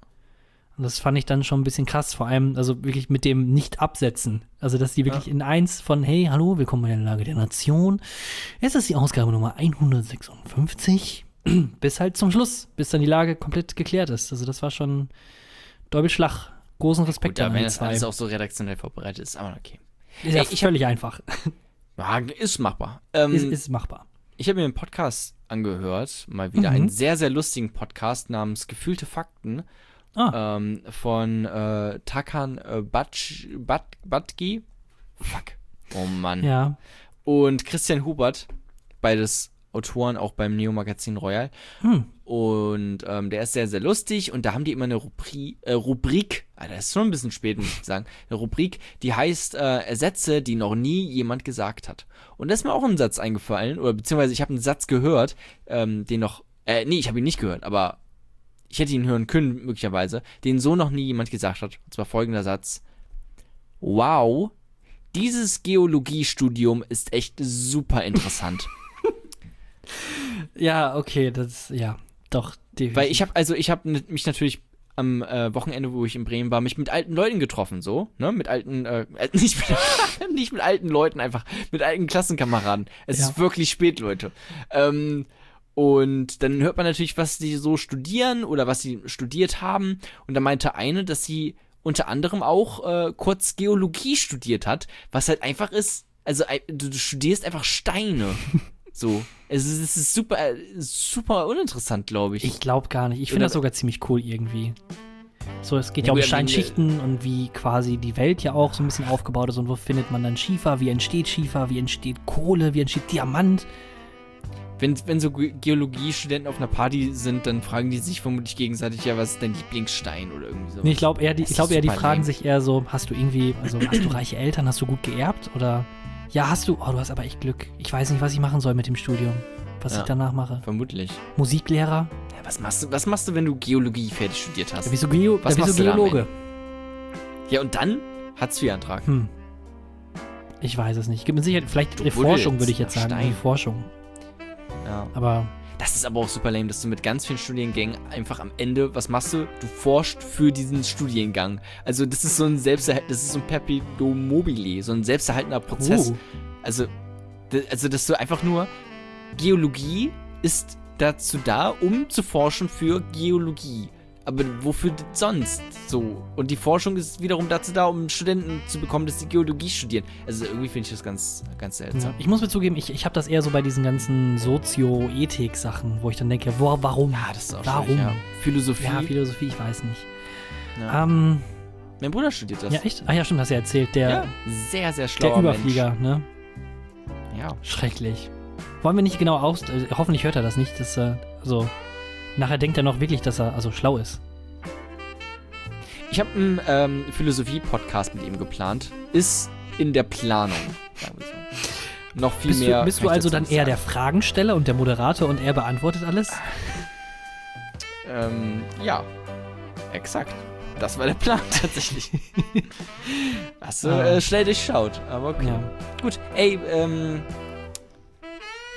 Und das fand ich dann schon ein bisschen krass, vor allem, also wirklich mit dem Nicht-Absetzen. Also, dass die wirklich in eins von, hey, hallo, willkommen bei der Lage der Nation. Es ist die Ausgabe Nummer 156, bis halt zum Schluss, bis dann die Lage komplett geklärt ist. Also, das war schon Doppelschlag. Großen Respekt Gut, ja, an wenn das zwei. alles auch so redaktionell vorbereitet ist, aber okay. Ist ja Ey, ich völlig einfach. Ja, ist machbar. Ähm, ist, ist machbar. Ich habe mir einen Podcast angehört, mal wieder Mhm. einen sehr, sehr lustigen Podcast namens Gefühlte Fakten Ah, ähm, von äh, Takan äh, Batsch, Bat, Batgi. Fuck. Oh Mann. ja. Und Christian Hubert, beides Autoren, auch beim Neo-Magazin Royal. Hm. Und ähm, der ist sehr, sehr lustig und da haben die immer eine Rubri äh, Rubrik, Alter, ist schon ein bisschen spät, muss ich sagen, eine Rubrik, die heißt äh, Sätze, die noch nie jemand gesagt hat. Und da ist mir auch ein Satz eingefallen, oder beziehungsweise ich habe einen Satz gehört, ähm, den noch, äh, nee, ich habe ihn nicht gehört, aber ich hätte ihn hören können, möglicherweise, den so noch nie jemand gesagt hat. Und zwar folgender Satz. Wow, dieses Geologiestudium ist echt super interessant. Ja, okay, das, ja, doch, definitiv. Weil ich habe also ich habe mich natürlich am äh, Wochenende, wo ich in Bremen war, mich mit alten Leuten getroffen, so, ne, mit alten, äh, nicht, mit, nicht mit alten Leuten, einfach mit alten Klassenkameraden. Es Ja. ist wirklich spät, Leute. Ähm, und dann hört man natürlich, was die so studieren oder was sie studiert haben. Und da meinte eine, dass sie unter anderem auch äh, kurz Geologie studiert hat, was halt einfach ist, also du, du studierst einfach Steine. so. Es ist, es ist super, äh, super uninteressant, glaube ich. Ich glaube gar nicht. Ich finde das sogar ziemlich cool irgendwie. So, es geht Ja, ja um Steinschichten und wie quasi die Welt ja auch so ein bisschen aufgebaut ist und wo findet man dann Schiefer, wie entsteht Schiefer, wie entsteht Kohle, wie entsteht Diamant. Wenn, wenn so Ge- Geologiestudenten auf einer Party sind, dann fragen die sich vermutlich gegenseitig, ja, was ist dein Lieblingsstein oder irgendwie so. Nee, ich glaube eher, die, ich glaub eher, die fragen lame. sich eher so, hast du irgendwie, also hast du reiche Eltern, hast du gut geerbt oder ja, hast du, oh, du hast aber echt Glück. Ich weiß nicht, was ich machen soll mit dem Studium, was Ja. ich danach mache. Vermutlich. Musiklehrer? Ja, was, machst du, was machst du, wenn du Geologie fertig studiert hast? Ja, wieso, Geo, Was wieso machst du da Geologe? Ja, und dann Hartz-IV-Antrag. Hm. Ich weiß es nicht. Gibt mit Sicherheit, vielleicht Du Forschung würde ich jetzt sagen. Stein. Die Forschung. Ja. Aber Das ist aber auch super lame, dass du mit ganz vielen Studiengängen einfach am Ende, was machst du? Du forschst für diesen Studiengang. Also das ist so ein Selbsterhalt, das ist so ein Perpetuum mobile, so ein selbsterhaltender Prozess. Uh. Also, also, dass du einfach nur Geologie ist dazu da, um zu forschen für Geologie. Aber wofür sonst so? Und die Forschung ist wiederum dazu da, um Studenten zu bekommen, dass sie Geologie studieren. Also irgendwie finde ich das ganz, ganz seltsam. Ich muss mir zugeben, ich, ich habe das eher so bei diesen ganzen Sozio-Ethik-Sachen, wo ich dann denke, wo, warum? Ja, das ist auch Warum? ja. Philosophie. Ja, Philosophie, ich weiß nicht. Ja. Ähm, mein Bruder studiert das. ja, echt? Ah ja, stimmt, hast du ja erzählt. Der, Ja, sehr, sehr schlauer der Überflieger, ne? Mensch. Ja. Schrecklich. Wollen wir nicht genau aus... Äh, hoffentlich hört er das nicht, dass er... Also, nachher denkt er noch wirklich, dass er also schlau ist. Ich habe einen ähm, Philosophie-Podcast mit ihm geplant. Ist in der Planung. Sagen wir so. Noch viel Bist mehr. du, bist du also dann eher der sagen. Fragensteller und der Moderator und er beantwortet alles? Ähm, ja. Exakt. Das war der Plan tatsächlich. Hast du Ah. äh, schnell durchschaut. Aber okay. Ja. Gut. Ey, ähm.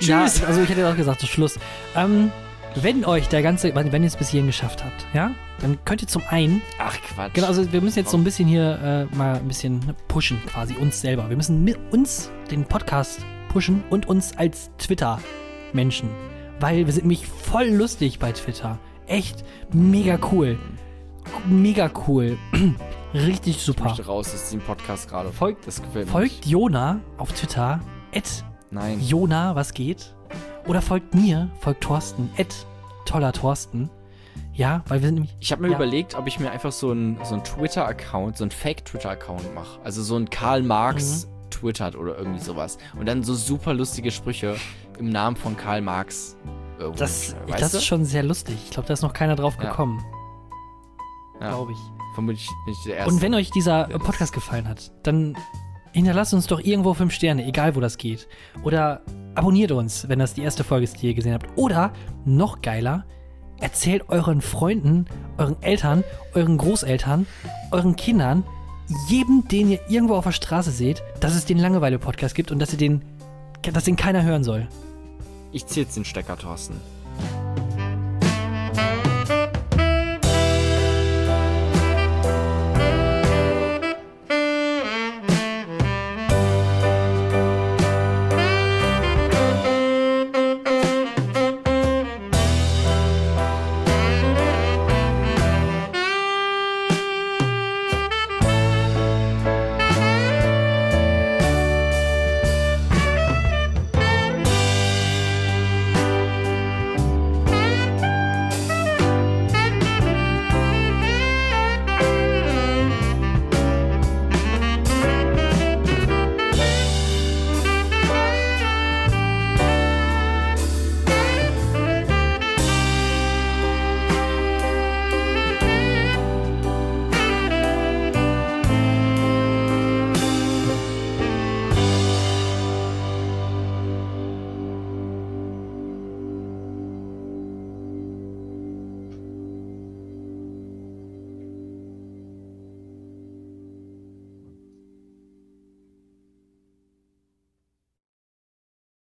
Ja, Tschüss. also ich hätte auch gesagt, Schluss. Ähm, wenn euch der ganze, wenn ihr es bis hierhin geschafft habt, ja, dann könnt ihr zum einen, Ach Quatsch. genau, also wir müssen jetzt so ein bisschen hier äh, mal ein bisschen pushen, quasi uns selber. Wir müssen mit uns den Podcast pushen und uns als Twitter-Menschen, weil wir sind nämlich voll lustig bei Twitter. Echt mega cool. Mega cool. Richtig ich super. möchte raus aus diesem Podcast gerade. Folgt, Das gefällt mir folgt. Jona auf Twitter, at Nein. Jona, was geht? Oder folgt mir, folgt Thorsten, at toller Thorsten. Ja, weil wir sind nämlich. Ich habe mir Ja. überlegt, ob ich mir einfach so einen so einen Twitter-Account, so einen Fake-Twitter-Account mache. Also so ein Karl Marx Mhm. twittert oder irgendwie sowas. Und dann so super lustige Sprüche im Namen von Karl Marx. irgendwo Das, weißt das du? ist schon sehr lustig. Ich glaube, da ist noch keiner drauf Ja. gekommen. Ja. Glaube ich. Vermutlich bin ich der Erste. Und wenn euch dieser Ja, Podcast gefallen hat, dann hinterlasst uns doch irgendwo fünf Sterne, egal wo das geht. Oder abonniert uns, wenn das die erste Folge ist, die ihr gesehen habt. Oder, noch geiler, erzählt euren Freunden, euren Eltern, euren Großeltern, euren Kindern, jedem, den ihr irgendwo auf der Straße seht, dass es den Langeweile-Podcast gibt und dass ihr den, dass den keiner hören soll. ich zieh jetzt den Stecker, Thorsten.